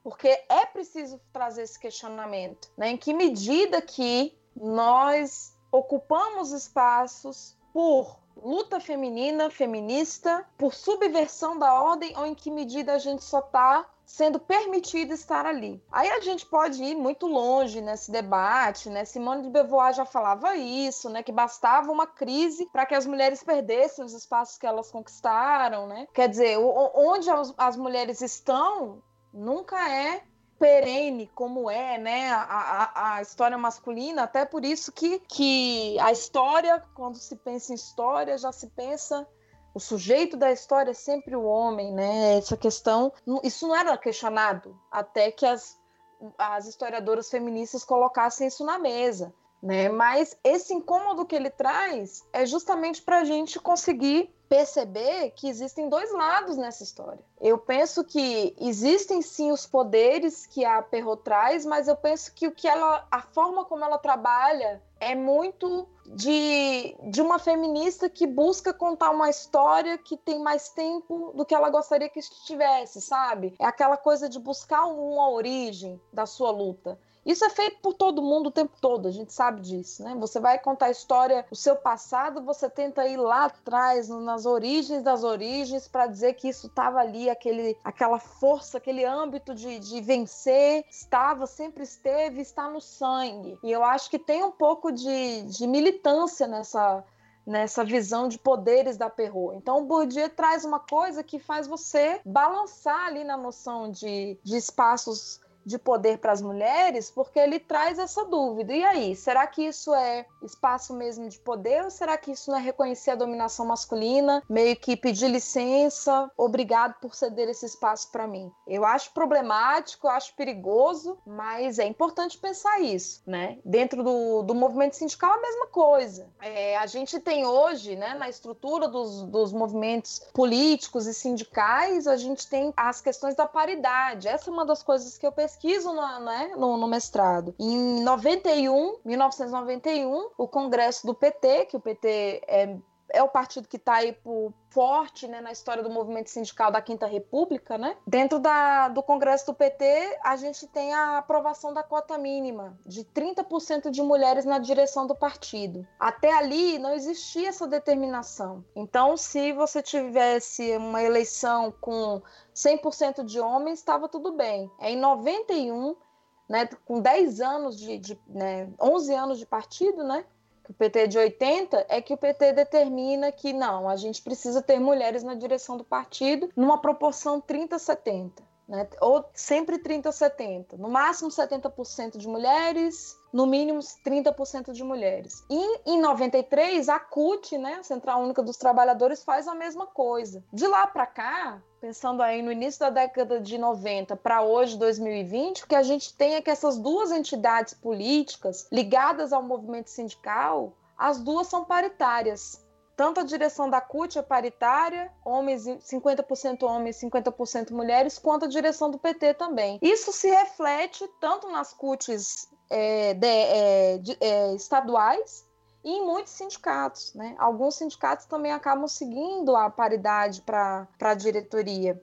Porque é preciso trazer esse questionamento. Né? Em que medida que nós ocupamos espaços por luta feminina, feminista, por subversão da ordem, ou em que medida a gente só está sendo permitido estar ali. Aí a gente pode ir muito longe nesse debate, né? Simone de Beauvoir já falava isso, né? Que bastava uma crise para que as mulheres perdessem os espaços que elas conquistaram, né? Quer dizer, onde as mulheres estão nunca é perene como é né, a, a, a, história masculina, até por isso que, que a história, quando se pensa em história, já se pensa o sujeito da história é sempre o homem, né? Essa questão, isso não era questionado até que as, as historiadoras feministas colocassem isso na mesa, né? Mas esse incômodo que ele traz é justamente para a gente conseguir perceber que existem dois lados nessa história. Eu penso que existem sim os poderes que a Perrault traz, mas eu penso que o que ela, a forma como ela trabalha é muito de, de uma feminista que busca contar uma história que tem mais tempo do que ela gostaria que estivesse, sabe? É aquela coisa de buscar uma origem da sua luta. Isso é feito por todo mundo o tempo todo, a gente sabe disso, né? Você vai contar a história, o seu passado, você tenta ir lá atrás, nas origens das origens, para dizer que isso estava ali, aquele, aquela força, aquele âmbito de, de vencer, estava, sempre esteve, está no sangue. E eu acho que tem um pouco de, de militância nessa, nessa visão de poderes da Perrault. Então, o Bourdieu traz uma coisa que faz você balançar ali na noção de, de espaços de poder para as mulheres, porque ele traz essa dúvida. E aí, será que isso é espaço mesmo de poder ou será que isso não é reconhecer a dominação masculina, meio que pedir licença, obrigado por ceder esse espaço para mim? Eu acho problemático, eu acho perigoso, mas é importante pensar isso, né? Dentro do, do movimento sindical, a mesma coisa. É, a gente tem hoje, né, na estrutura dos, dos movimentos políticos e sindicais, a gente tem as questões da paridade. Essa é uma das coisas que eu percebo pesquiso no, né, no, no, mestrado. Em 91, 1991, o Congresso do PT, que o PT é, é o partido que está aí por, forte né, na história do movimento sindical da Quinta República, né? Dentro da, do Congresso do PT, a gente tem a aprovação da cota mínima de 30% de mulheres na direção do partido. Até ali não existia essa determinação. Então, se você tivesse uma eleição com 100% de homens, estava tudo bem. É em 91, né, com 10 anos de, de né, 11 anos de partido, né, o PT é de 80, é que o PT determina que não, a gente precisa ter mulheres na direção do partido numa proporção 30-70. Né? Ou sempre 30-70. No máximo 70% de mulheres, no mínimo 30% de mulheres. E em 93, a CUT, né, a Central Única dos Trabalhadores, faz a mesma coisa. De lá para cá, pensando aí no início da década de 90 para hoje, 2020, o que a gente tem é que essas duas entidades políticas ligadas ao movimento sindical, as duas são paritárias. Tanto a direção da CUT é paritária, homens 50% homens, 50% mulheres, quanto a direção do PT também. Isso se reflete tanto nas CUTs é, de, é, de, é, estaduais e em muitos sindicatos. Né? Alguns sindicatos também acabam seguindo a paridade para a diretoria.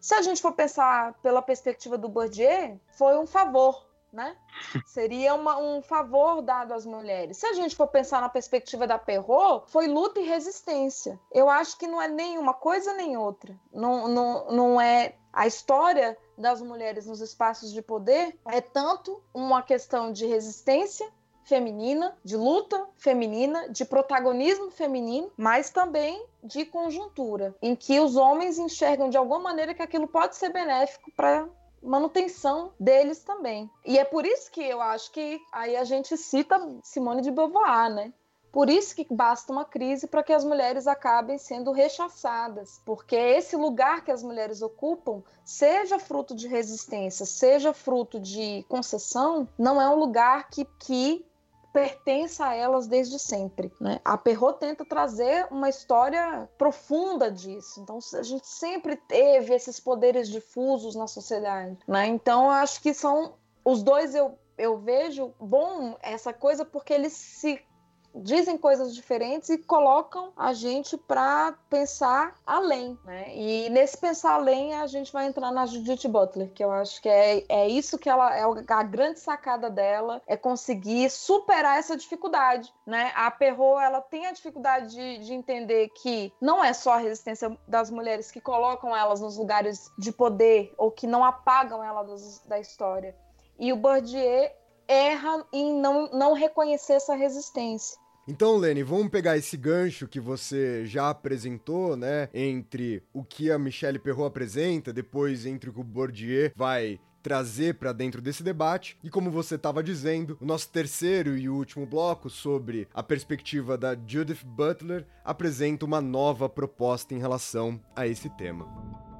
Se a gente for pensar pela perspectiva do Bourdieu, foi um favor, né? Seria uma, um favor dado às mulheres. Se a gente for pensar na perspectiva da Perrot, foi luta e resistência. Eu acho que não é nem uma coisa nem outra. Não, não, não é a história das mulheres nos espaços de poder é tanto uma questão de resistência feminina, de luta feminina, de protagonismo feminino, mas também de conjuntura, em que os homens enxergam de alguma maneira que aquilo pode ser benéfico para manutenção deles também. E é por isso que eu acho que aí a gente cita Simone de Beauvoir, né? Por isso que basta uma crise para que as mulheres acabem sendo rechaçadas, porque esse lugar que as mulheres ocupam, seja fruto de resistência, seja fruto de concessão, não é um lugar que, que pertença a elas desde sempre. Né? A Perrot tenta trazer uma história profunda disso. Então, a gente sempre teve esses poderes difusos na sociedade. Né? Então, eu acho que são os dois eu, eu vejo bom essa coisa porque eles se dizem coisas diferentes e colocam a gente para pensar além, né? E nesse pensar além a gente vai entrar na Judith Butler, que eu acho que é, é isso que ela é a grande sacada dela, é conseguir superar essa dificuldade, né? A Perrot, ela tem a dificuldade de, de entender que não é só a resistência das mulheres que colocam elas nos lugares de poder ou que não apagam elas da história. E o Bourdieu erra em não, não reconhecer essa resistência. Então, Lene, vamos pegar esse gancho que você já apresentou, né? Entre o que a Michelle Perrault apresenta, depois entre o que o Bourdieu vai trazer para dentro desse debate. E como você estava dizendo, o nosso terceiro e último bloco sobre a perspectiva da Judith Butler apresenta uma nova proposta em relação a esse tema.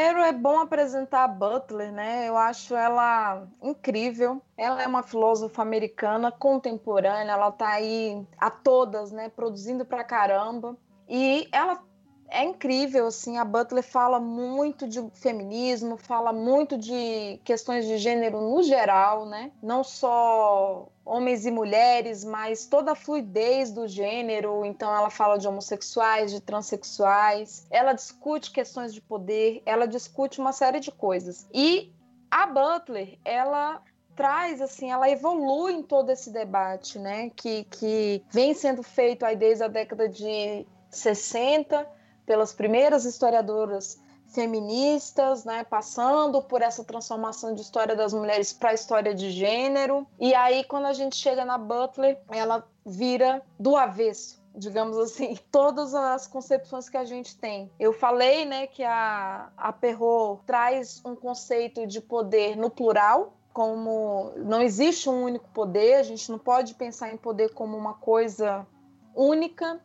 Primeiro é bom apresentar a Butler, né? Eu acho ela incrível. Ela é uma filósofa americana contemporânea, ela tá aí a todas, né, produzindo pra caramba. E ela é incrível, assim, a Butler fala muito de feminismo, fala muito de questões de gênero no geral, né? Não só homens e mulheres, mas toda a fluidez do gênero. Então, ela fala de homossexuais, de transexuais, ela discute questões de poder, ela discute uma série de coisas. E a Butler, ela traz, assim, ela evolui em todo esse debate, né? Que, que vem sendo feito aí desde a década de 60 pelas primeiras historiadoras feministas, né, passando por essa transformação de história das mulheres para a história de gênero. E aí, quando a gente chega na Butler, ela vira do avesso digamos assim, todas as concepções que a gente tem. Eu falei, né, que a, a Perrault traz um conceito de poder no plural, como não existe um único poder, a gente não pode pensar em poder como uma coisa única.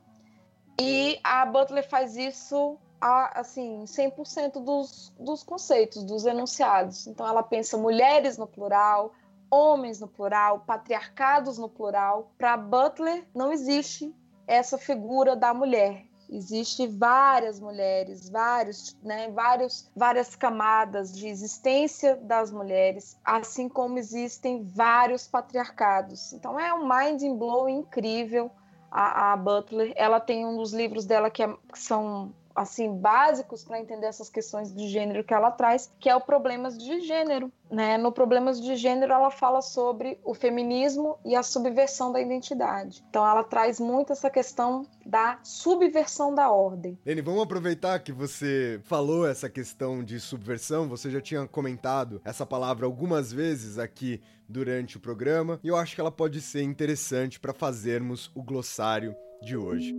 E a Butler faz isso a, assim, 100% dos, dos conceitos, dos enunciados. Então, ela pensa mulheres no plural, homens no plural, patriarcados no plural. Para Butler, não existe essa figura da mulher. Existe várias mulheres, vários, né, vários, várias camadas de existência das mulheres, assim como existem vários patriarcados. Então é um mind blowing incrível. A, a Butler, ela tem um dos livros dela que, é, que são assim básicos para entender essas questões de gênero que ela traz, que é o problemas de gênero, né? No problemas de gênero ela fala sobre o feminismo e a subversão da identidade. Então ela traz muito essa questão da subversão da ordem. Lene, vamos aproveitar que você falou essa questão de subversão, você já tinha comentado essa palavra algumas vezes aqui durante o programa, e eu acho que ela pode ser interessante para fazermos o glossário de hoje.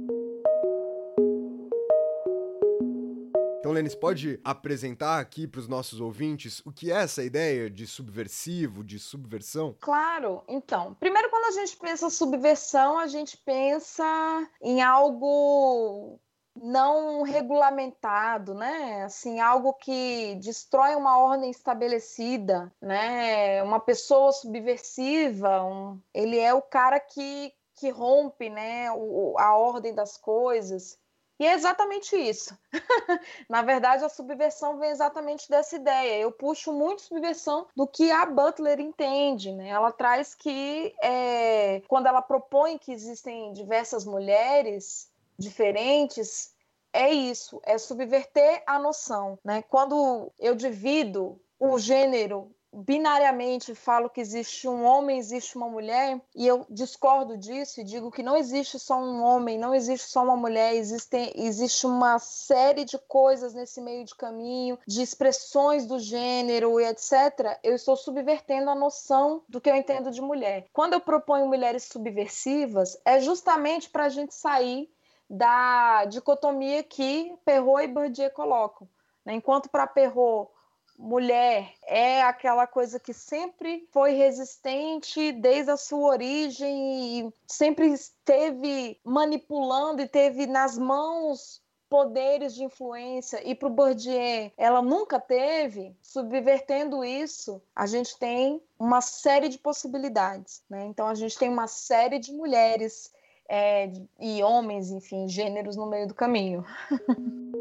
Então, Lênis, pode apresentar aqui para os nossos ouvintes o que é essa ideia de subversivo, de subversão? Claro. Então, primeiro, quando a gente pensa subversão, a gente pensa em algo não regulamentado, né? Assim, algo que destrói uma ordem estabelecida, né? Uma pessoa subversiva, um... ele é o cara que, que rompe, né, o, a ordem das coisas E é exatamente isso. Na verdade, a subversão vem exatamente dessa ideia. Eu puxo muito subversão do que a Butler entende. Né? Ela traz que, é, quando ela propõe que existem diversas mulheres diferentes, é isso, é subverter a noção. Né? Quando eu divido o gênero binariamente falo que existe um homem, existe uma mulher, e eu discordo disso e digo que não existe só um homem, não existe só uma mulher, existe, existe uma série de coisas nesse meio de caminho, de expressões do gênero e etc. Eu estou subvertendo a noção do que eu entendo de mulher. Quando eu proponho mulheres subversivas, é justamente para a gente sair da dicotomia que Perrault e Bourdieu colocam. Né? Enquanto para Perrault mulher é aquela coisa que sempre foi resistente desde a sua origem e sempre esteve manipulando e teve nas mãos poderes de influência e para o Bourdieu ela nunca teve, subvertendo isso, a gente tem uma série de possibilidades. Né? Então a gente tem uma série de mulheres é, e homens, enfim, gêneros no meio do caminho.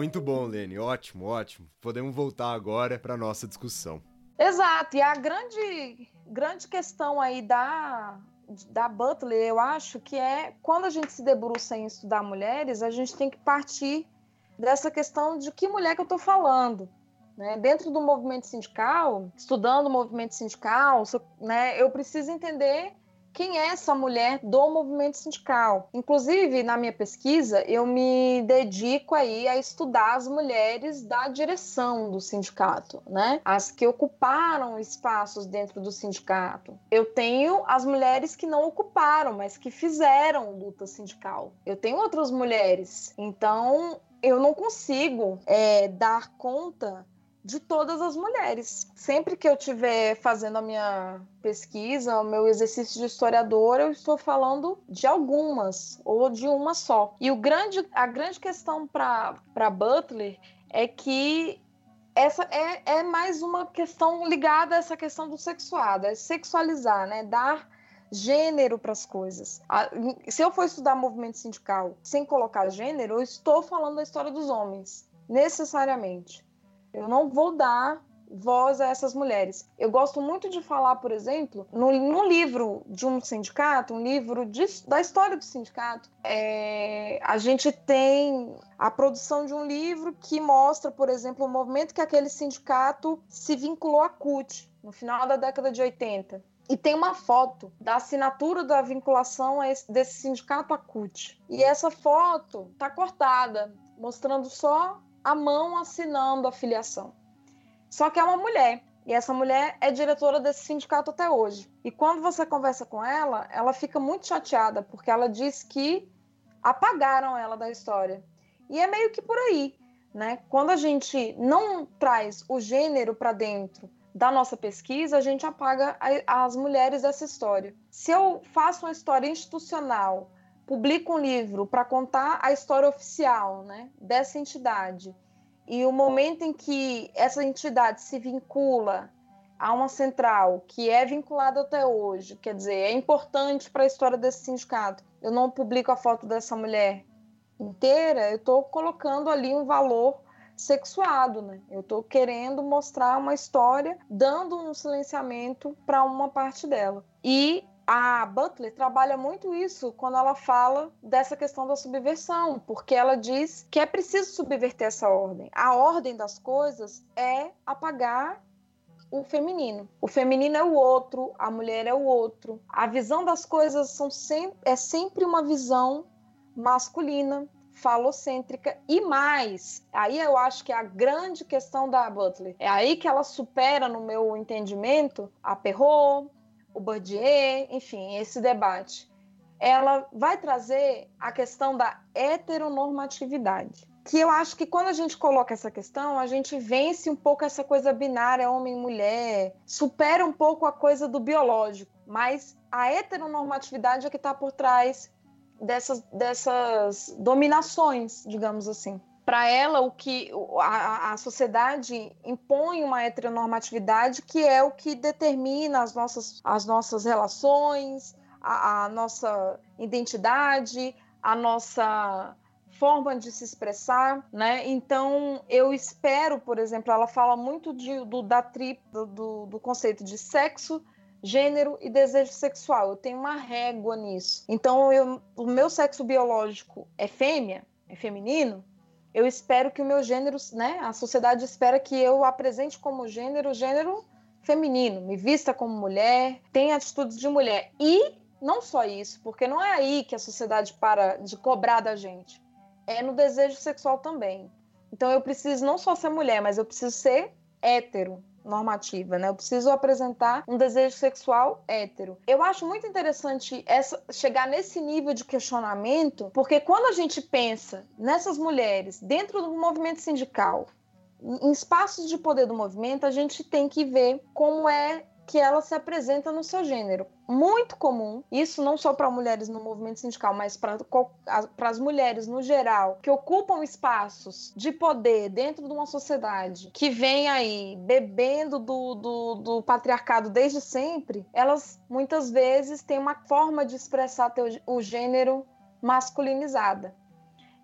Muito bom, Lene. Ótimo, ótimo. Podemos voltar agora para nossa discussão. Exato. E a grande, grande questão aí da, da Butler, eu acho que é quando a gente se debruça em estudar mulheres, a gente tem que partir dessa questão de que mulher que eu estou falando. Né? Dentro do movimento sindical, estudando o movimento sindical, né, eu preciso entender quem é essa mulher do movimento sindical. Inclusive, na minha pesquisa, eu me dedico aí a estudar as mulheres da direção do sindicato, né? As que ocuparam espaços dentro do sindicato. Eu tenho as mulheres que não ocuparam, mas que fizeram luta sindical. Eu tenho outras mulheres. Então, eu não consigo é, dar conta de todas as mulheres. Sempre que eu estiver fazendo a minha pesquisa, o meu exercício de historiadora, eu estou falando de algumas ou de uma só. E o grande, a grande questão para Butler é que essa é, é mais uma questão ligada a essa questão do sexuado, é sexualizar, né? Dar gênero para as coisas. Se eu for estudar movimento sindical sem colocar gênero, eu estou falando da história dos homens, necessariamente. Eu não vou dar voz a essas mulheres. Eu gosto muito de falar, por exemplo, no, livro de um sindicato, um livro de, da história do sindicato, é, a gente tem a produção de um livro que mostra, por exemplo, o movimento que aquele sindicato se vinculou à CUT no final da década de 80. E tem uma foto da assinatura da vinculação esse, desse sindicato à CUT. E essa foto está cortada, mostrando só a mão assinando a filiação. Só que é uma mulher. E essa mulher é diretora desse sindicato até hoje. E quando você conversa com ela, ela fica muito chateada, porque ela diz que apagaram ela da história. E é meio que por aí, né? Quando a gente não traz o gênero para dentro da nossa pesquisa, a gente apaga as mulheres dessa história. Se eu faço uma história institucional publica um livro para contar a história oficial né, dessa entidade e o momento em que essa entidade se vincula a uma central que é vinculada até hoje, quer dizer, é importante para a história desse sindicato. Eu não publico a foto dessa mulher inteira, eu estou colocando ali um valor sexuado, né? Eu estou querendo mostrar uma história, dando um silenciamento para uma parte dela. E a Butler trabalha muito isso quando ela fala dessa questão da subversão, porque ela diz que é preciso subverter essa ordem. A ordem das coisas é apagar o feminino. O feminino é o outro, a mulher é o outro. A visão das coisas são é sempre uma visão masculina, falocêntrica e mais. Aí eu acho que é a grande questão da Butler. É aí que ela supera, no meu entendimento, a Perrault, o Bourdieu, enfim, esse debate, ela vai trazer a questão da heteronormatividade. Que eu acho que quando a gente coloca essa questão, a gente vence um pouco essa coisa binária homem-mulher, supera um pouco a coisa do biológico, mas a heteronormatividade é que está por trás dessas, dessas dominações, digamos assim para ela o que a, a, sociedade impõe uma heteronormatividade que é o que determina as nossas, as nossas relações, a, a nossa identidade, a nossa forma de se expressar, né? Então eu espero, por exemplo, ela fala muito de, do da tri, do, do conceito de sexo, gênero e desejo sexual. Eu tenho uma régua nisso. Então eu, o meu sexo biológico é fêmea, é feminino. Eu espero que o meu gênero, né? A sociedade espera que eu apresente como gênero gênero feminino, me vista como mulher, tenha atitudes de mulher e não só isso, porque não é aí que a sociedade para de cobrar da gente. É no desejo sexual também. Então eu preciso não só ser mulher, mas eu preciso ser hétero normativa, né? Eu preciso apresentar um desejo sexual hétero. Eu acho muito interessante essa, chegar nesse nível de questionamento, porque quando a gente pensa nessas mulheres dentro do movimento sindical, em espaços de poder do movimento, a gente tem que ver como é que ela se apresenta no seu gênero. Muito comum, isso não só para mulheres no movimento sindical, mas para as mulheres no geral, que ocupam espaços de poder dentro de uma sociedade que vem aí bebendo do, do, do patriarcado desde sempre, elas muitas vezes têm uma forma de expressar o gênero masculinizada.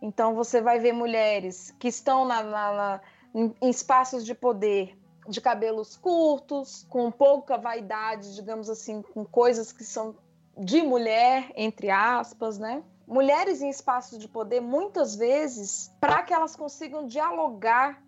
Então você vai ver mulheres que estão na, na, na em espaços de poder de cabelos curtos, com pouca vaidade, digamos assim, com coisas que são de mulher, entre aspas, né? Mulheres em espaços de poder, muitas vezes, para que elas consigam dialogar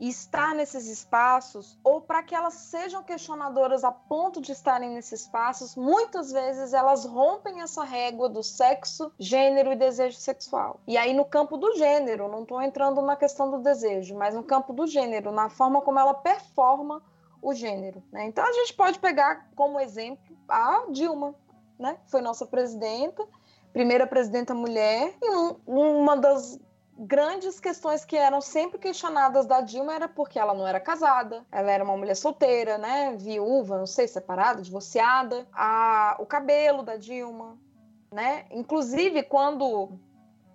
e estar nesses espaços, ou para que elas sejam questionadoras a ponto de estarem nesses espaços, muitas vezes elas rompem essa régua do sexo, gênero e desejo sexual. E aí, no campo do gênero, não estou entrando na questão do desejo, mas no campo do gênero, na forma como ela performa o gênero. Né? Então, a gente pode pegar como exemplo a Dilma, né? Foi nossa presidenta, primeira presidenta mulher, e um, uma das grandes questões que eram sempre questionadas da Dilma era porque ela não era casada, ela era uma mulher solteira, né, viúva, não sei, separada, divorciada, a, o cabelo da Dilma, né? Inclusive quando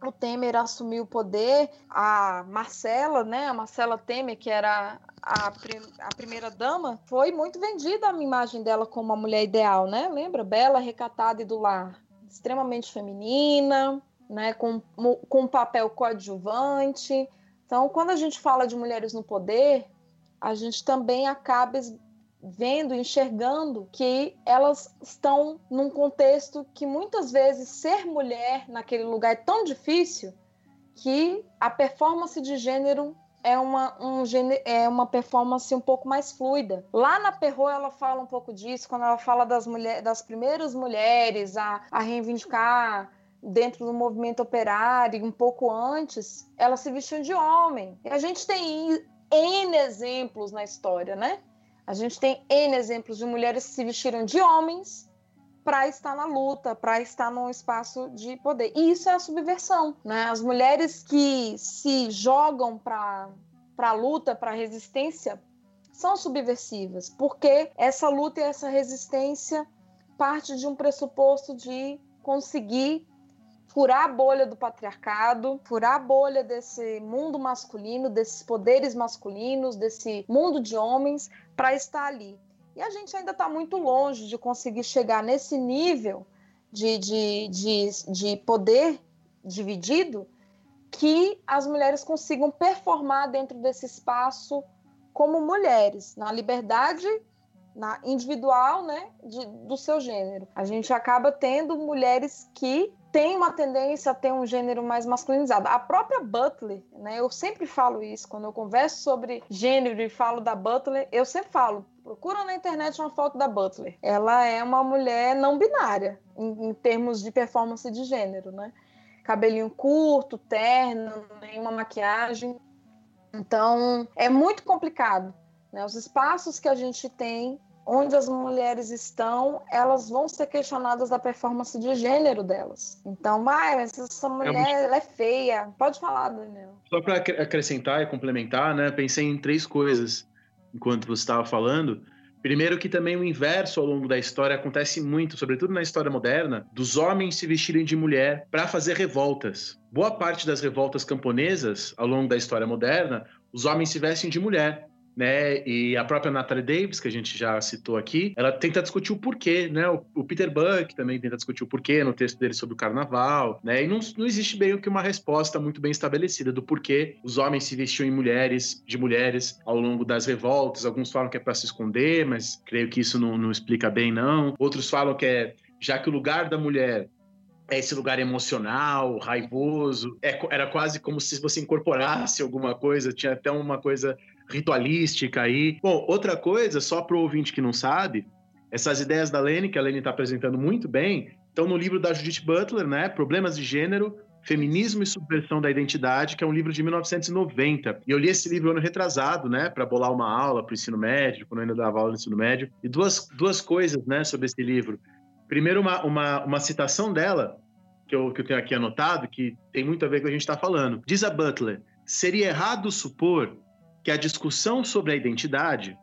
o Temer assumiu o poder, a Marcela, né, a Marcela Temer, que era a, a primeira dama, foi muito vendida a imagem dela como uma mulher ideal, né? Lembra? Bela, recatada e do lar, extremamente feminina, né, com, com um papel coadjuvante. Então, quando a gente fala de mulheres no poder, a gente também acaba vendo, enxergando que elas estão num contexto que muitas vezes ser mulher naquele lugar é tão difícil que a performance de gênero é uma, um, é uma performance um pouco mais fluida. Lá na Perro ela fala um pouco disso, quando ela fala das, mulher, das primeiras mulheres a, a reivindicar dentro do movimento operário, um pouco antes, elas se vestiam de homem. E a gente tem N exemplos na história, né? A gente tem N exemplos de mulheres que se vestiram de homens para estar na luta, para estar num espaço de poder. E isso é a subversão, né? As mulheres que se jogam para a luta, para a resistência, são subversivas, porque essa luta e essa resistência parte de um pressuposto de conseguir furar a bolha do patriarcado, furar a bolha desse mundo masculino, desses poderes masculinos, desse mundo de homens, para estar ali. E a gente ainda está muito longe de conseguir chegar nesse nível de, de, de, de poder dividido que as mulheres consigam performar dentro desse espaço como mulheres, na liberdade na individual, né, de, do seu gênero. A gente acaba tendo mulheres que tem uma tendência a ter um gênero mais masculinizado. A própria Butler, né? Eu sempre falo isso quando eu converso sobre gênero e falo da Butler, eu sempre falo, procura na internet uma foto da Butler. Ela é uma mulher não binária em, em termos de performance de gênero, né? Cabelinho curto, terno, nenhuma maquiagem. Então, é muito complicado. Né? Os espaços que a gente tem onde as mulheres estão, elas vão ser questionadas da performance de gênero delas. Então, mas essa mulher é, ela é feia. Pode falar, Daniel. Só para acrescentar e complementar, né? Pensei em três coisas enquanto você estava falando. Primeiro que também o inverso ao longo da história acontece muito, sobretudo na história moderna, dos homens se vestirem de mulher para fazer revoltas. Boa parte das revoltas camponesas ao longo da história moderna, os homens se vestem de mulher né? E a própria Natalie Davis, que a gente já citou aqui, ela tenta discutir o porquê, né? O, Peter Buck também tenta discutir o porquê no texto dele sobre o carnaval, né? E não, não existe bem que uma resposta muito bem estabelecida do porquê os homens se vestiam em mulheres, de mulheres, ao longo das revoltas. Alguns falam que é para se esconder, mas creio que isso não, não explica bem, não. Outros falam que é já que o lugar da mulher é esse lugar emocional, raivoso. É, era quase como se você incorporasse alguma coisa, tinha até uma coisa ritualística aí. Bom, outra coisa, só para o ouvinte que não sabe, essas ideias da Lene, que a Lene está apresentando muito bem, estão no livro da Judith Butler, né? Problemas de Gênero, Feminismo e Subversão da Identidade, que é um livro de 1990. E eu li esse livro ano retrasado, né, para bolar uma aula para o ensino médio, quando eu ainda dava aula no ensino médio. E duas, duas coisas, né, sobre esse livro. Primeiro, uma, uma, uma citação dela, que eu, que eu tenho aqui anotado, que tem muito a ver com o que a gente está falando. Diz a Butler: seria errado supor que a discussão sobre a identidade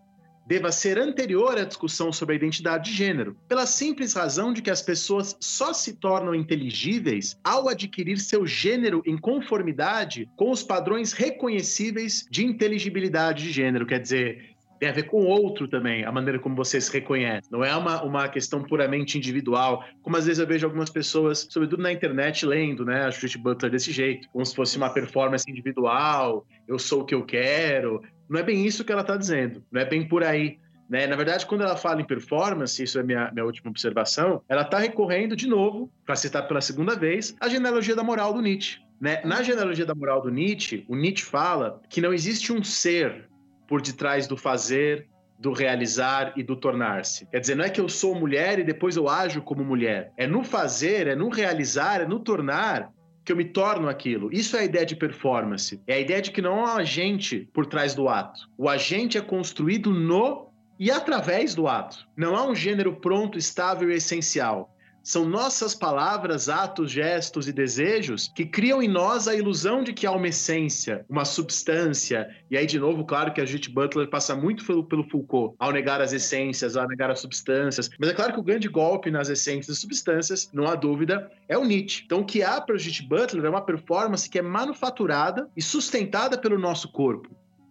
deva ser anterior à discussão sobre a identidade de gênero, pela simples razão de que as pessoas só se tornam inteligíveis ao adquirir seu gênero em conformidade com os padrões reconhecíveis de inteligibilidade de gênero. Quer dizer, tem a ver com outro também, a maneira como você se reconhece. Não é uma, uma questão puramente individual, como às vezes eu vejo algumas pessoas, sobretudo na internet, lendo, né, a Judith Butler desse jeito, como se fosse uma performance individual, eu sou o que eu quero. Não é bem isso que ela está dizendo, não é bem por aí. Né? Na verdade, quando ela fala em performance, isso é minha, minha última observação, ela está recorrendo de novo, para citar pela segunda vez, a genealogia da moral do Nietzsche. Né? Na genealogia da moral do Nietzsche, o Nietzsche fala que não existe um ser por detrás do fazer, do realizar e do tornar-se. Quer dizer, não é que eu sou mulher e depois eu ajo como mulher. É no fazer, é no realizar, é no tornar que eu me torno aquilo. Isso é a ideia de performance. É a ideia de que não há um agente por trás do ato. O agente é construído no e através do ato. Não há um gênero pronto, estável e essencial. São nossas palavras, atos, gestos e desejos que criam em nós a ilusão de que há uma essência, uma substância. E aí, de novo, claro que a Judith Butler passa muito pelo, pelo Foucault, ao negar as essências, ao negar as substâncias. Mas é claro que o grande golpe nas essências e substâncias, não há dúvida, é o Nietzsche. Então, o que há para Judith Butler é uma performance que é manufaturada e sustentada pelo nosso corpo,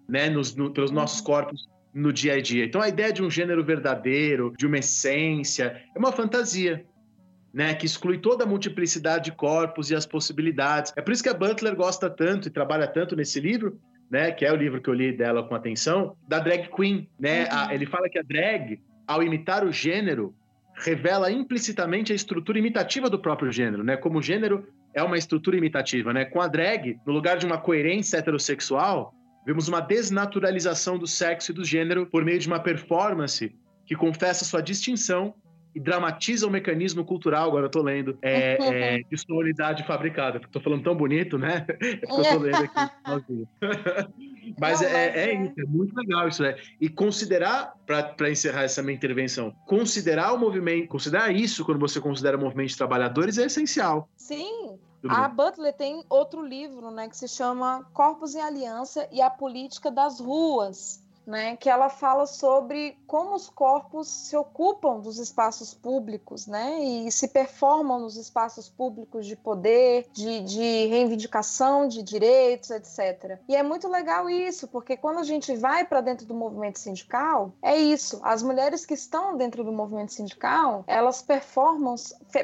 né? Nos, no, pelos nossos corpos no dia a dia. Então, a ideia de um gênero verdadeiro, de uma essência, é uma fantasia né, que exclui toda a multiplicidade de corpos e as possibilidades. É por isso que a Butler gosta tanto e trabalha tanto nesse livro, né, que é o livro que eu li dela com atenção, da drag queen, né? Uhum. A, ele fala que a drag, ao imitar o gênero, revela implicitamente a estrutura imitativa do próprio gênero, né? Como o gênero é uma estrutura imitativa, né? Com a drag, no lugar de uma coerência heterossexual, vemos uma desnaturalização do sexo e do gênero por meio de uma performance que confessa sua distinção e dramatiza o mecanismo cultural, agora eu tô lendo, é, é, de sonoridade fabricada. Tô falando tão bonito, né? É porque eu tô lendo aqui Mas, Não, é, mas é, é, isso, é muito legal isso. É. E considerar, para encerrar essa minha intervenção, considerar o movimento, considerar isso quando você considera o movimento de trabalhadores é essencial. Sim, a. Butler tem outro livro, né, que se chama Corpos em Aliança e a Política das Ruas né, que ela fala sobre como os corpos se ocupam dos espaços públicos, né, e se performam nos espaços públicos de poder, de, de reivindicação de direitos, etc. E é muito legal isso, porque quando a gente vai para dentro do movimento sindical, é isso. As mulheres que estão dentro do movimento sindical, elas performam,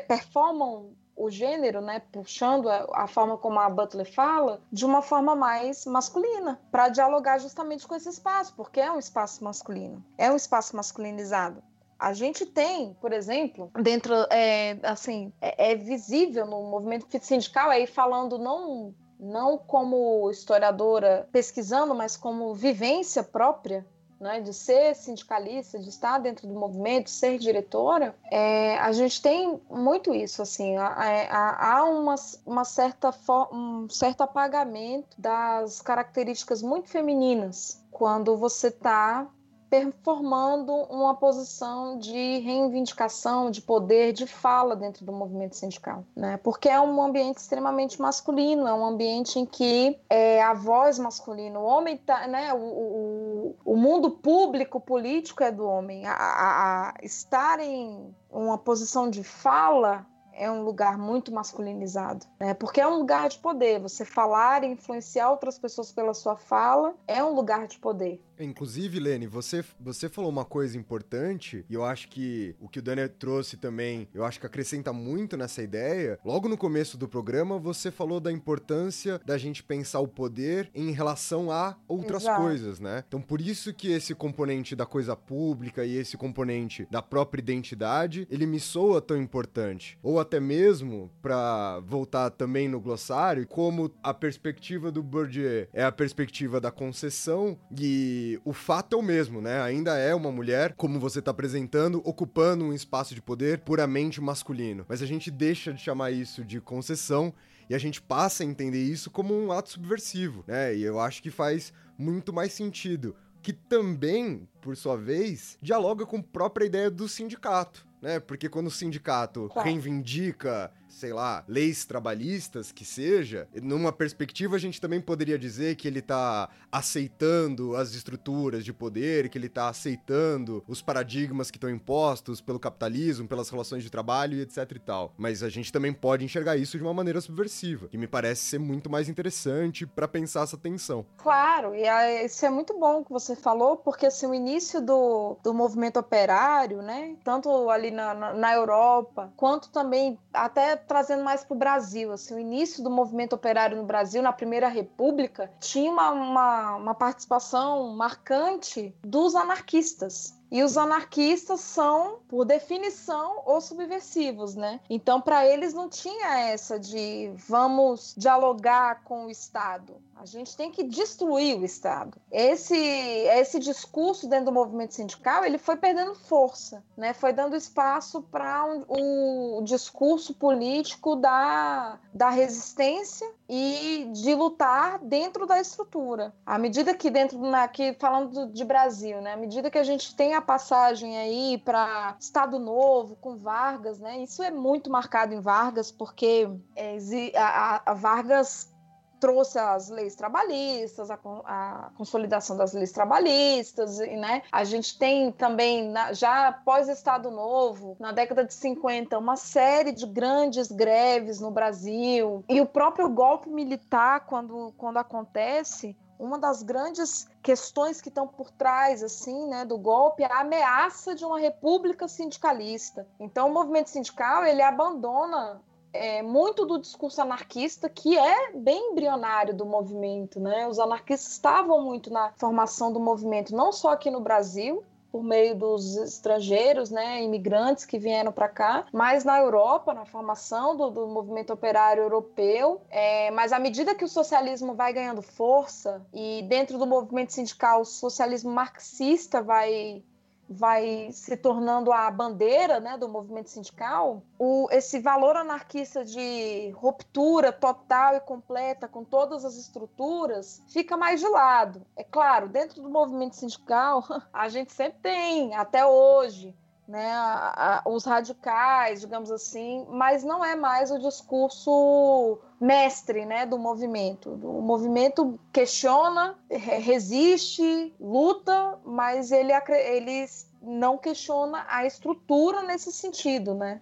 performam o gênero, né, puxando a, a, forma como a Butler fala, de uma forma mais masculina, para dialogar justamente com esse espaço, porque é um espaço masculino, é um espaço masculinizado. A gente tem, por exemplo, dentro, é, assim, é, é visível no movimento sindical, aí falando não não como historiadora pesquisando, mas como vivência própria, né, de ser sindicalista, de estar dentro do movimento, ser diretora, é, a gente tem muito isso, assim, há, há uma, uma certa um certo apagamento das características muito femininas quando você está performando uma posição de reivindicação, de poder, de fala dentro do movimento sindical, né? Porque é um ambiente extremamente masculino, é um ambiente em que é, a voz masculina, o homem tá, né? O, o, o mundo público político é do homem, a, a, a estar em uma posição de fala é um lugar muito masculinizado, né? Porque é um lugar de poder. Você falar e influenciar outras pessoas pela sua fala é um lugar de poder. Inclusive, Lene, você, você falou uma coisa importante, e eu acho que o que o Daniel trouxe também, eu acho que acrescenta muito nessa ideia. Logo no começo do programa, você falou da importância da gente pensar o poder em relação a outras Exato. coisas, né? Então, por isso que esse componente da coisa pública e esse componente da própria identidade, ele me soa tão importante. Ou até mesmo, para voltar também no glossário, como a perspectiva do Bourdieu é a perspectiva da concessão e o fato é o mesmo, né? Ainda é uma mulher, como você tá apresentando, ocupando um espaço de poder puramente masculino. Mas a gente deixa de chamar isso de concessão e a gente passa a entender isso como um ato subversivo, né? E eu acho que faz muito mais sentido. Que também, por sua vez, dialoga com a própria ideia do sindicato, né? Porque quando o sindicato reivindica sei lá, leis trabalhistas que seja, numa perspectiva a gente também poderia dizer que ele tá aceitando as estruturas de poder, que ele tá aceitando os paradigmas que estão impostos pelo capitalismo, pelas relações de trabalho e etc e tal. Mas a gente também pode enxergar isso de uma maneira subversiva, que me parece ser muito mais interessante para pensar essa tensão. Claro, e isso é muito bom que você falou, porque assim, o início do, do movimento operário, né, tanto ali na, na Europa, quanto também até trazendo mais para o Brasil. Assim, o início do movimento operário no Brasil, na Primeira República, tinha uma, uma, uma participação marcante dos anarquistas. E os anarquistas são, por definição, os subversivos, né? Então, para eles não tinha essa de vamos dialogar com o Estado. A gente tem que destruir o Estado. Esse esse discurso dentro do movimento sindical ele foi perdendo força, né? Foi dando espaço para um, o discurso político da, da resistência e de lutar dentro da estrutura. À medida que dentro aqui falando de Brasil, né? À medida que a gente tem a passagem aí para Estado Novo com Vargas, né? Isso é muito marcado em Vargas porque é, a, Vargas trouxe as leis trabalhistas, a, a, consolidação das leis trabalhistas, e, né? A gente tem também, na, já após Estado Novo, na década de 50, uma série de grandes greves no Brasil. E o próprio golpe militar, quando, quando acontece, uma das grandes questões que estão por trás assim, né, do golpe é a ameaça de uma república sindicalista. Então, o movimento sindical ele abandona é, muito do discurso anarquista, que é bem embrionário do movimento. Né? Os anarquistas estavam muito na formação do movimento, não só aqui no Brasil, por meio dos estrangeiros, né, imigrantes que vieram para cá, mas na Europa, na formação do, do movimento operário europeu. É, mas à medida que o socialismo vai ganhando força e dentro do movimento sindical o socialismo marxista vai vai se tornando a bandeira né, do movimento sindical, o, esse valor anarquista de ruptura total e completa com todas as estruturas fica mais de lado. É claro, dentro do movimento sindical, a gente sempre tem, até hoje, né, a, a, os radicais, digamos assim, mas não é mais o discurso mestre né, do movimento. O movimento questiona, resiste, luta, mas ele, ele não questiona a estrutura nesse sentido, né?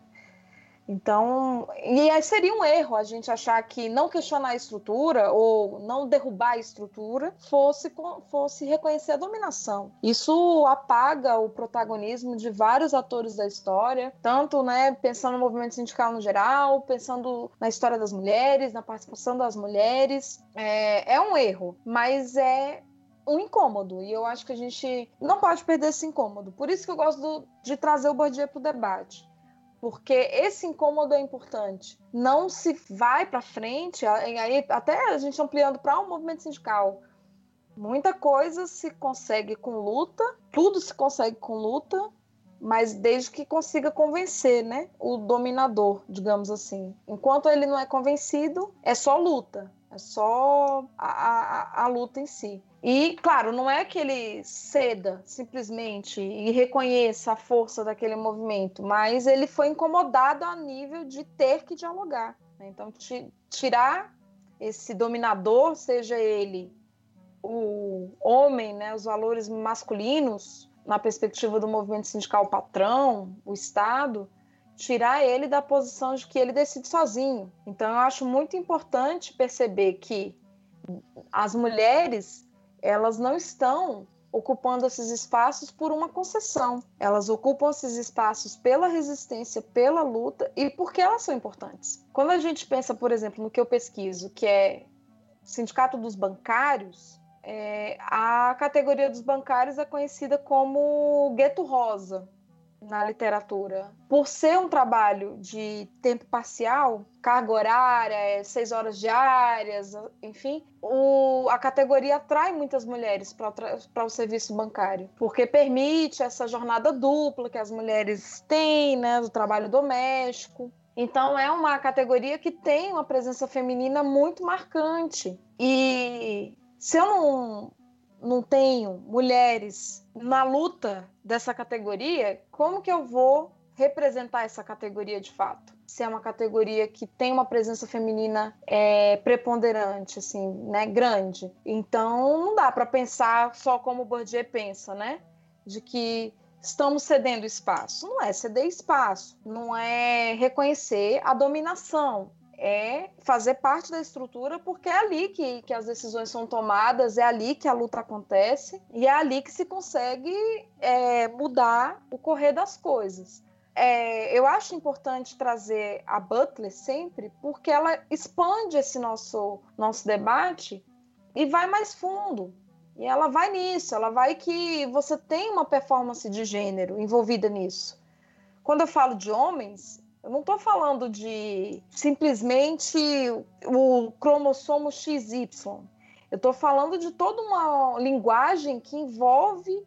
Então, e seria um erro a gente achar que não questionar a estrutura ou não derrubar a estrutura fosse, fosse reconhecer a dominação. Isso apaga o protagonismo de vários atores da história, tanto né, pensando no movimento sindical no geral, pensando na história das mulheres, na participação das mulheres. É, é um erro, mas é um incômodo. E eu acho que a gente não pode perder esse incômodo. Por isso que eu gosto do, de trazer o Bourdieu para o debate porque esse incômodo é importante. Não se vai para frente, aí até a gente ampliando para um movimento sindical. Muita coisa se consegue com luta, tudo se consegue com luta, mas desde que consiga convencer, né, o dominador, digamos assim. Enquanto ele não é convencido, é só luta, é só a, a, a luta em si. E, claro, não é que ele ceda simplesmente e reconheça a força daquele movimento, mas ele foi incomodado a nível de ter que dialogar. Né? Então, tirar esse dominador, seja ele o homem, né, os valores masculinos, na perspectiva do movimento sindical patrão, o Estado, tirar ele da posição de que ele decide sozinho. Então eu acho muito importante perceber que as mulheres, elas não estão ocupando esses espaços por uma concessão. Elas ocupam esses espaços pela resistência, pela luta e porque elas são importantes. Quando a gente pensa, por exemplo, no que eu pesquiso, que é Sindicato dos Bancários, é, a categoria dos bancários é conhecida como gueto rosa na literatura. Por ser um trabalho de tempo parcial, carga horária, é seis horas diárias, enfim, o, a categoria atrai muitas mulheres para o serviço bancário, porque permite essa jornada dupla que as mulheres têm, né, do trabalho doméstico. Então é uma categoria que tem uma presença feminina muito marcante. E se eu não, não tenho mulheres na luta dessa categoria, como que eu vou representar essa categoria de fato? Se é uma categoria que tem uma presença feminina é, preponderante, assim, né, grande. Então não dá para pensar só como o Bourdieu pensa, né? De que estamos cedendo espaço. Não é ceder espaço, não é reconhecer a dominação, é fazer parte da estrutura, porque é ali que, que as decisões são tomadas, é ali que a luta acontece e é ali que se consegue é, mudar o correr das coisas. É, eu acho importante trazer a Butler sempre, porque ela expande esse nosso, nosso debate e vai mais fundo. E ela vai nisso, ela vai que você tem uma performance de gênero envolvida nisso. Quando eu falo de homens, eu não estou falando de simplesmente o cromossomo XY. Eu estou falando de toda uma linguagem que envolve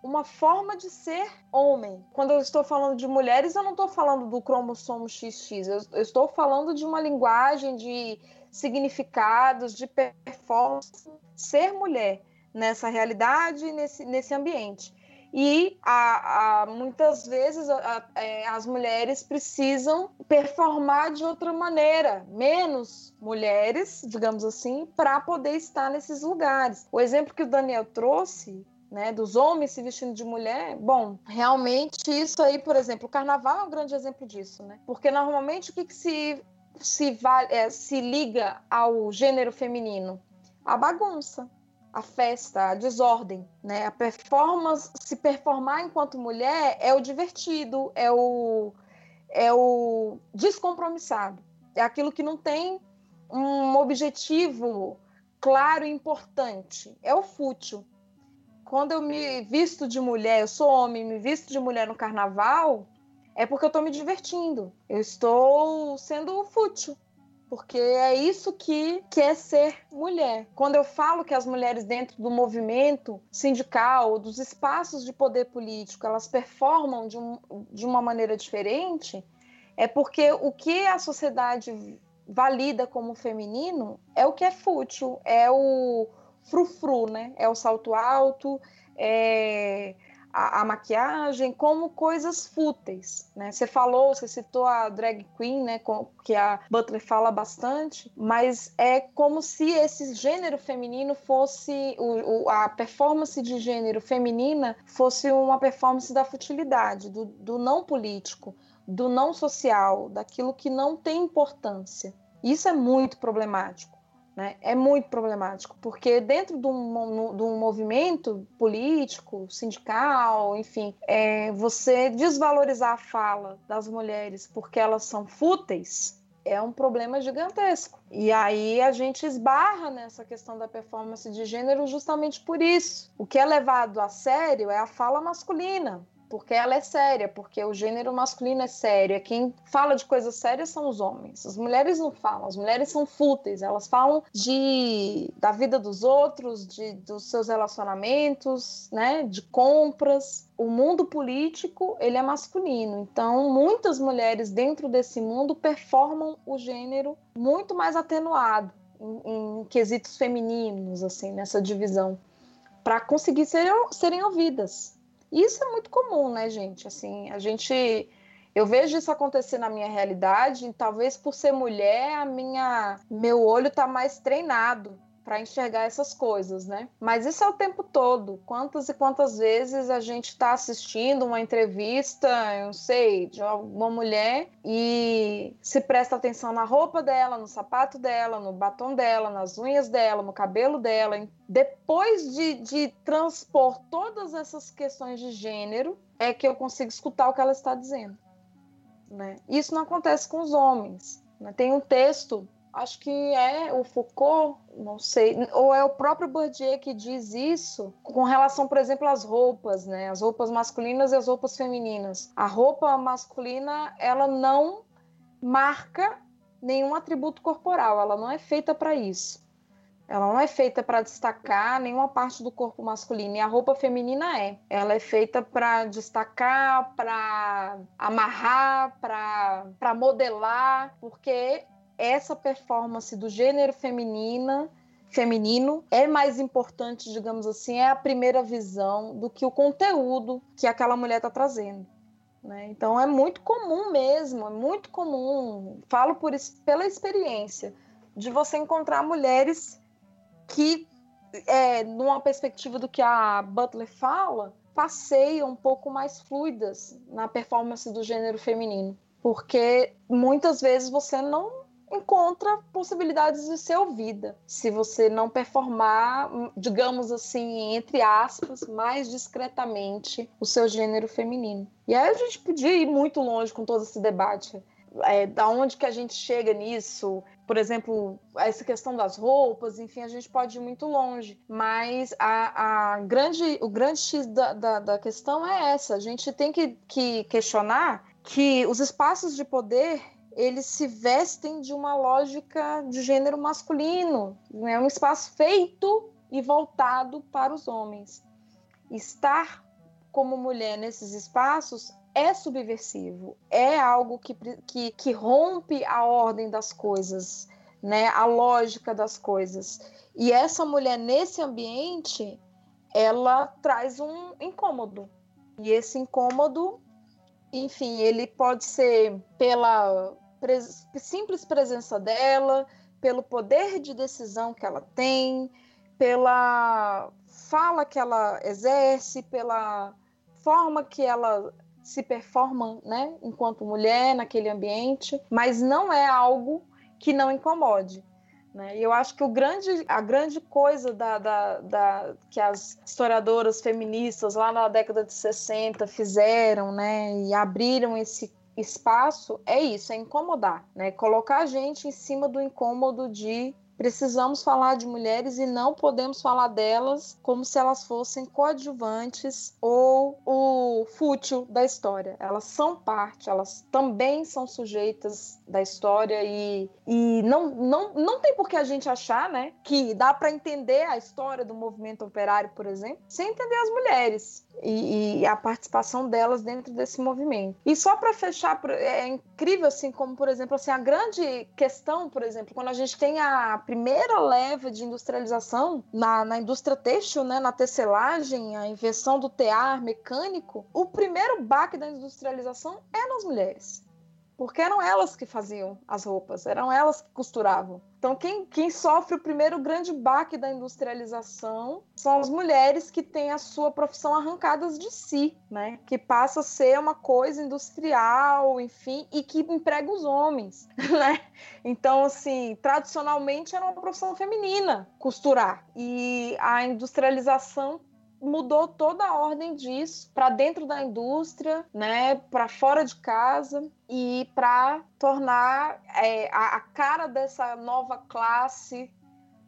uma forma de ser homem. Quando eu estou falando de mulheres, eu não estou falando do cromossomo XX. Eu, estou falando de uma linguagem de significados, de performance, ser mulher nessa realidade, nesse, nesse ambiente. E a, a, muitas vezes a, é, as mulheres precisam performar de outra maneira, menos mulheres, digamos assim, para poder estar nesses lugares. O exemplo que o Daniel trouxe né, dos homens se vestindo de mulher, bom, realmente isso aí, por exemplo, o carnaval é um grande exemplo disso, né? Porque normalmente o que, que se, se, é, se liga ao gênero feminino? A bagunça a festa, a desordem, né? A performance, se performar enquanto mulher é o divertido, é o é o descompromissado, é aquilo que não tem um objetivo claro e importante, é o fútil. Quando eu me visto de mulher, eu sou homem, me visto de mulher no carnaval, é porque eu estou me divertindo. Eu estou sendo fútil porque é isso que, que é ser mulher. Quando eu falo que as mulheres dentro do movimento sindical, dos espaços de poder político, elas performam de, um, de uma maneira diferente, é porque o que a sociedade valida como feminino é o que é fútil, é o frufru, né? É o salto alto, é a, a, maquiagem como coisas fúteis, né? Você falou, você citou a drag queen, né? Que a Butler fala bastante, mas é como se esse gênero feminino fosse o, o, a performance de gênero feminina fosse uma performance da futilidade, do, do não político, do não social, daquilo que não tem importância. Isso é muito problemático. Né? É muito problemático, porque dentro de um, de um movimento político, sindical, enfim, é, você desvalorizar a fala das mulheres porque elas são fúteis é um problema gigantesco. E aí a gente esbarra nessa questão da performance de gênero justamente por isso. O que é levado a sério é a fala masculina porque ela é séria, porque o gênero masculino é sério. É quem fala de coisas sérias são os homens. As mulheres não falam, as mulheres são fúteis, elas falam de da vida dos outros, de dos seus relacionamentos, né, de compras. O mundo político, ele é masculino. Então, muitas mulheres dentro desse mundo performam o gênero muito mais atenuado em, em quesitos femininos, assim, nessa divisão, para conseguir ser, serem ouvidas. Isso é muito comum, né, gente? Assim, a gente eu vejo isso acontecer na minha realidade, e talvez por ser mulher, a minha meu olho está mais treinado para enxergar essas coisas, né? Mas isso é o tempo todo. Quantas e quantas vezes a gente está assistindo uma entrevista, eu não sei, de uma mulher e se presta atenção na roupa dela, no sapato dela, no batom dela, nas unhas dela, no cabelo dela. Depois de, de transpor todas essas questões de gênero, é que eu consigo escutar o que ela está dizendo. Né? Isso não acontece com os homens. Né? Tem um texto acho que é o Foucault, não sei, ou é o próprio Bourdieu que diz isso com relação, por exemplo, às roupas, né? As roupas masculinas e as roupas femininas. A roupa masculina, ela não marca nenhum atributo corporal, ela não é feita para isso. Ela não é feita para destacar nenhuma parte do corpo masculino e a roupa feminina é. Ela é feita para destacar, para amarrar, para modelar, porque essa performance do gênero feminina feminino é mais importante, digamos assim, é a primeira visão do que o conteúdo que aquela mulher está trazendo. Né? Então é muito comum mesmo, é muito comum, falo por, pela experiência, de você encontrar mulheres que, é, numa perspectiva do que a Butler fala, passeiam um pouco mais fluidas na performance do gênero feminino. Porque muitas vezes você não encontra possibilidades de ser ouvida. Se você não performar, digamos assim, entre aspas, mais discretamente o seu gênero feminino. E aí a gente podia ir muito longe com todo esse debate. É, da onde que a gente chega nisso? Por exemplo, essa questão das roupas, enfim, a gente pode ir muito longe. Mas a, a grande, o grande X da, da, da questão é essa. A gente tem que, que questionar que os espaços de poder eles se vestem de uma lógica de gênero masculino, é um espaço feito e voltado para os homens. Estar como mulher nesses espaços é subversivo, é algo que, que, que rompe a ordem das coisas, né, a lógica das coisas. E essa mulher nesse ambiente, ela traz um incômodo. E esse incômodo enfim, ele pode ser pela pres simples presença dela, pelo poder de decisão que ela tem, pela fala que ela exerce, pela forma que ela se performa, né, enquanto mulher naquele ambiente, mas não é algo que não incomode. Né? E eu acho que o grande, a grande coisa da, da, da, que as historiadoras feministas lá na década de 60 fizeram né, e abriram esse espaço é isso, é incomodar, né? Colocar a gente em cima do incômodo de Precisamos falar de mulheres e não podemos falar delas como se elas fossem coadjuvantes ou o fútil da história. Elas são parte, elas também são sujeitas da história e, e não, não, não tem por que a gente achar né, que dá para entender a história do movimento operário, por exemplo, sem entender as mulheres e, e a participação delas dentro desse movimento. E só para fechar, é incrível assim como, por exemplo, assim, a grande questão, por exemplo, quando a gente tem a primeira leva de industrialização na, na indústria têxtil, né, na tecelagem, a invenção do tear mecânico, o primeiro baque da industrialização é nas mulheres porque eram elas que faziam as roupas, eram elas que costuravam. Então, quem, quem sofre o primeiro grande baque da industrialização são as mulheres que têm a sua profissão arrancadas de si, né? Que passa a ser uma coisa industrial, enfim, e que emprega os homens, né? Então, assim, tradicionalmente era uma profissão feminina costurar. E a industrialização mudou toda a ordem disso para dentro da indústria, né, para fora de casa e para tornar é, a, a, cara dessa nova classe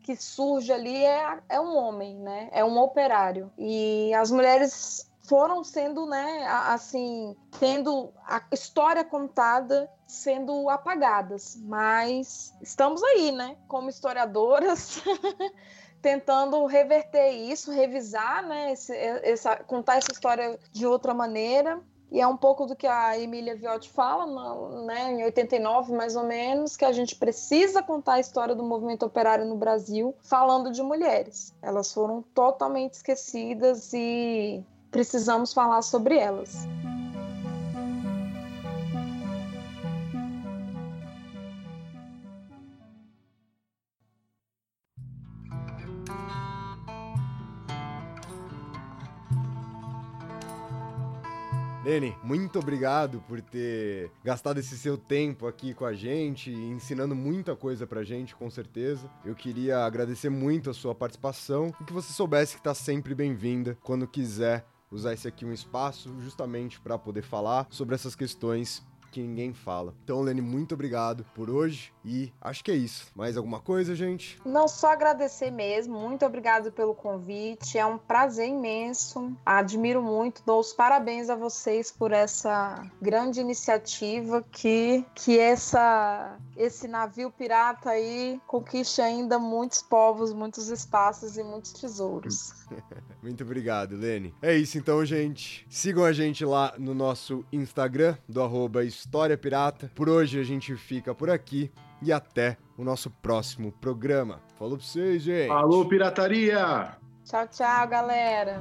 que surge ali é, é um homem, né, é um operário. E as mulheres foram sendo, né, assim, tendo a história contada sendo apagadas, mas estamos aí, né, como historiadoras tentando reverter isso, revisar, né, esse, essa, contar essa história de outra maneira. E é um pouco do que a Emília Viotti fala, né, em 89 mais ou menos, que a gente precisa contar a história do movimento operário no Brasil falando de mulheres. Elas foram totalmente esquecidas e precisamos falar sobre elas. Lene, muito obrigado por ter gastado esse seu tempo aqui com a gente, ensinando muita coisa pra gente, com certeza. Eu queria agradecer muito a sua participação e que você soubesse que tá sempre bem-vinda quando quiser usar esse aqui um espaço justamente para poder falar sobre essas questões que ninguém fala. Então, Lene, muito obrigado por hoje e acho que é isso. Mais alguma coisa, gente? Não, só agradecer mesmo. Muito obrigado pelo convite. É um prazer imenso. Admiro muito. Dou os parabéns a vocês por essa grande iniciativa que que essa esse navio pirata aí conquiste ainda muitos povos, muitos espaços e muitos tesouros. muito obrigado, Lene. É isso então, gente. Sigam a gente lá no nosso Instagram do arroba História Pirata. Por hoje a gente fica por aqui e até o nosso próximo programa. Falou pra vocês, gente. Falou, pirataria! Tchau, tchau, galera.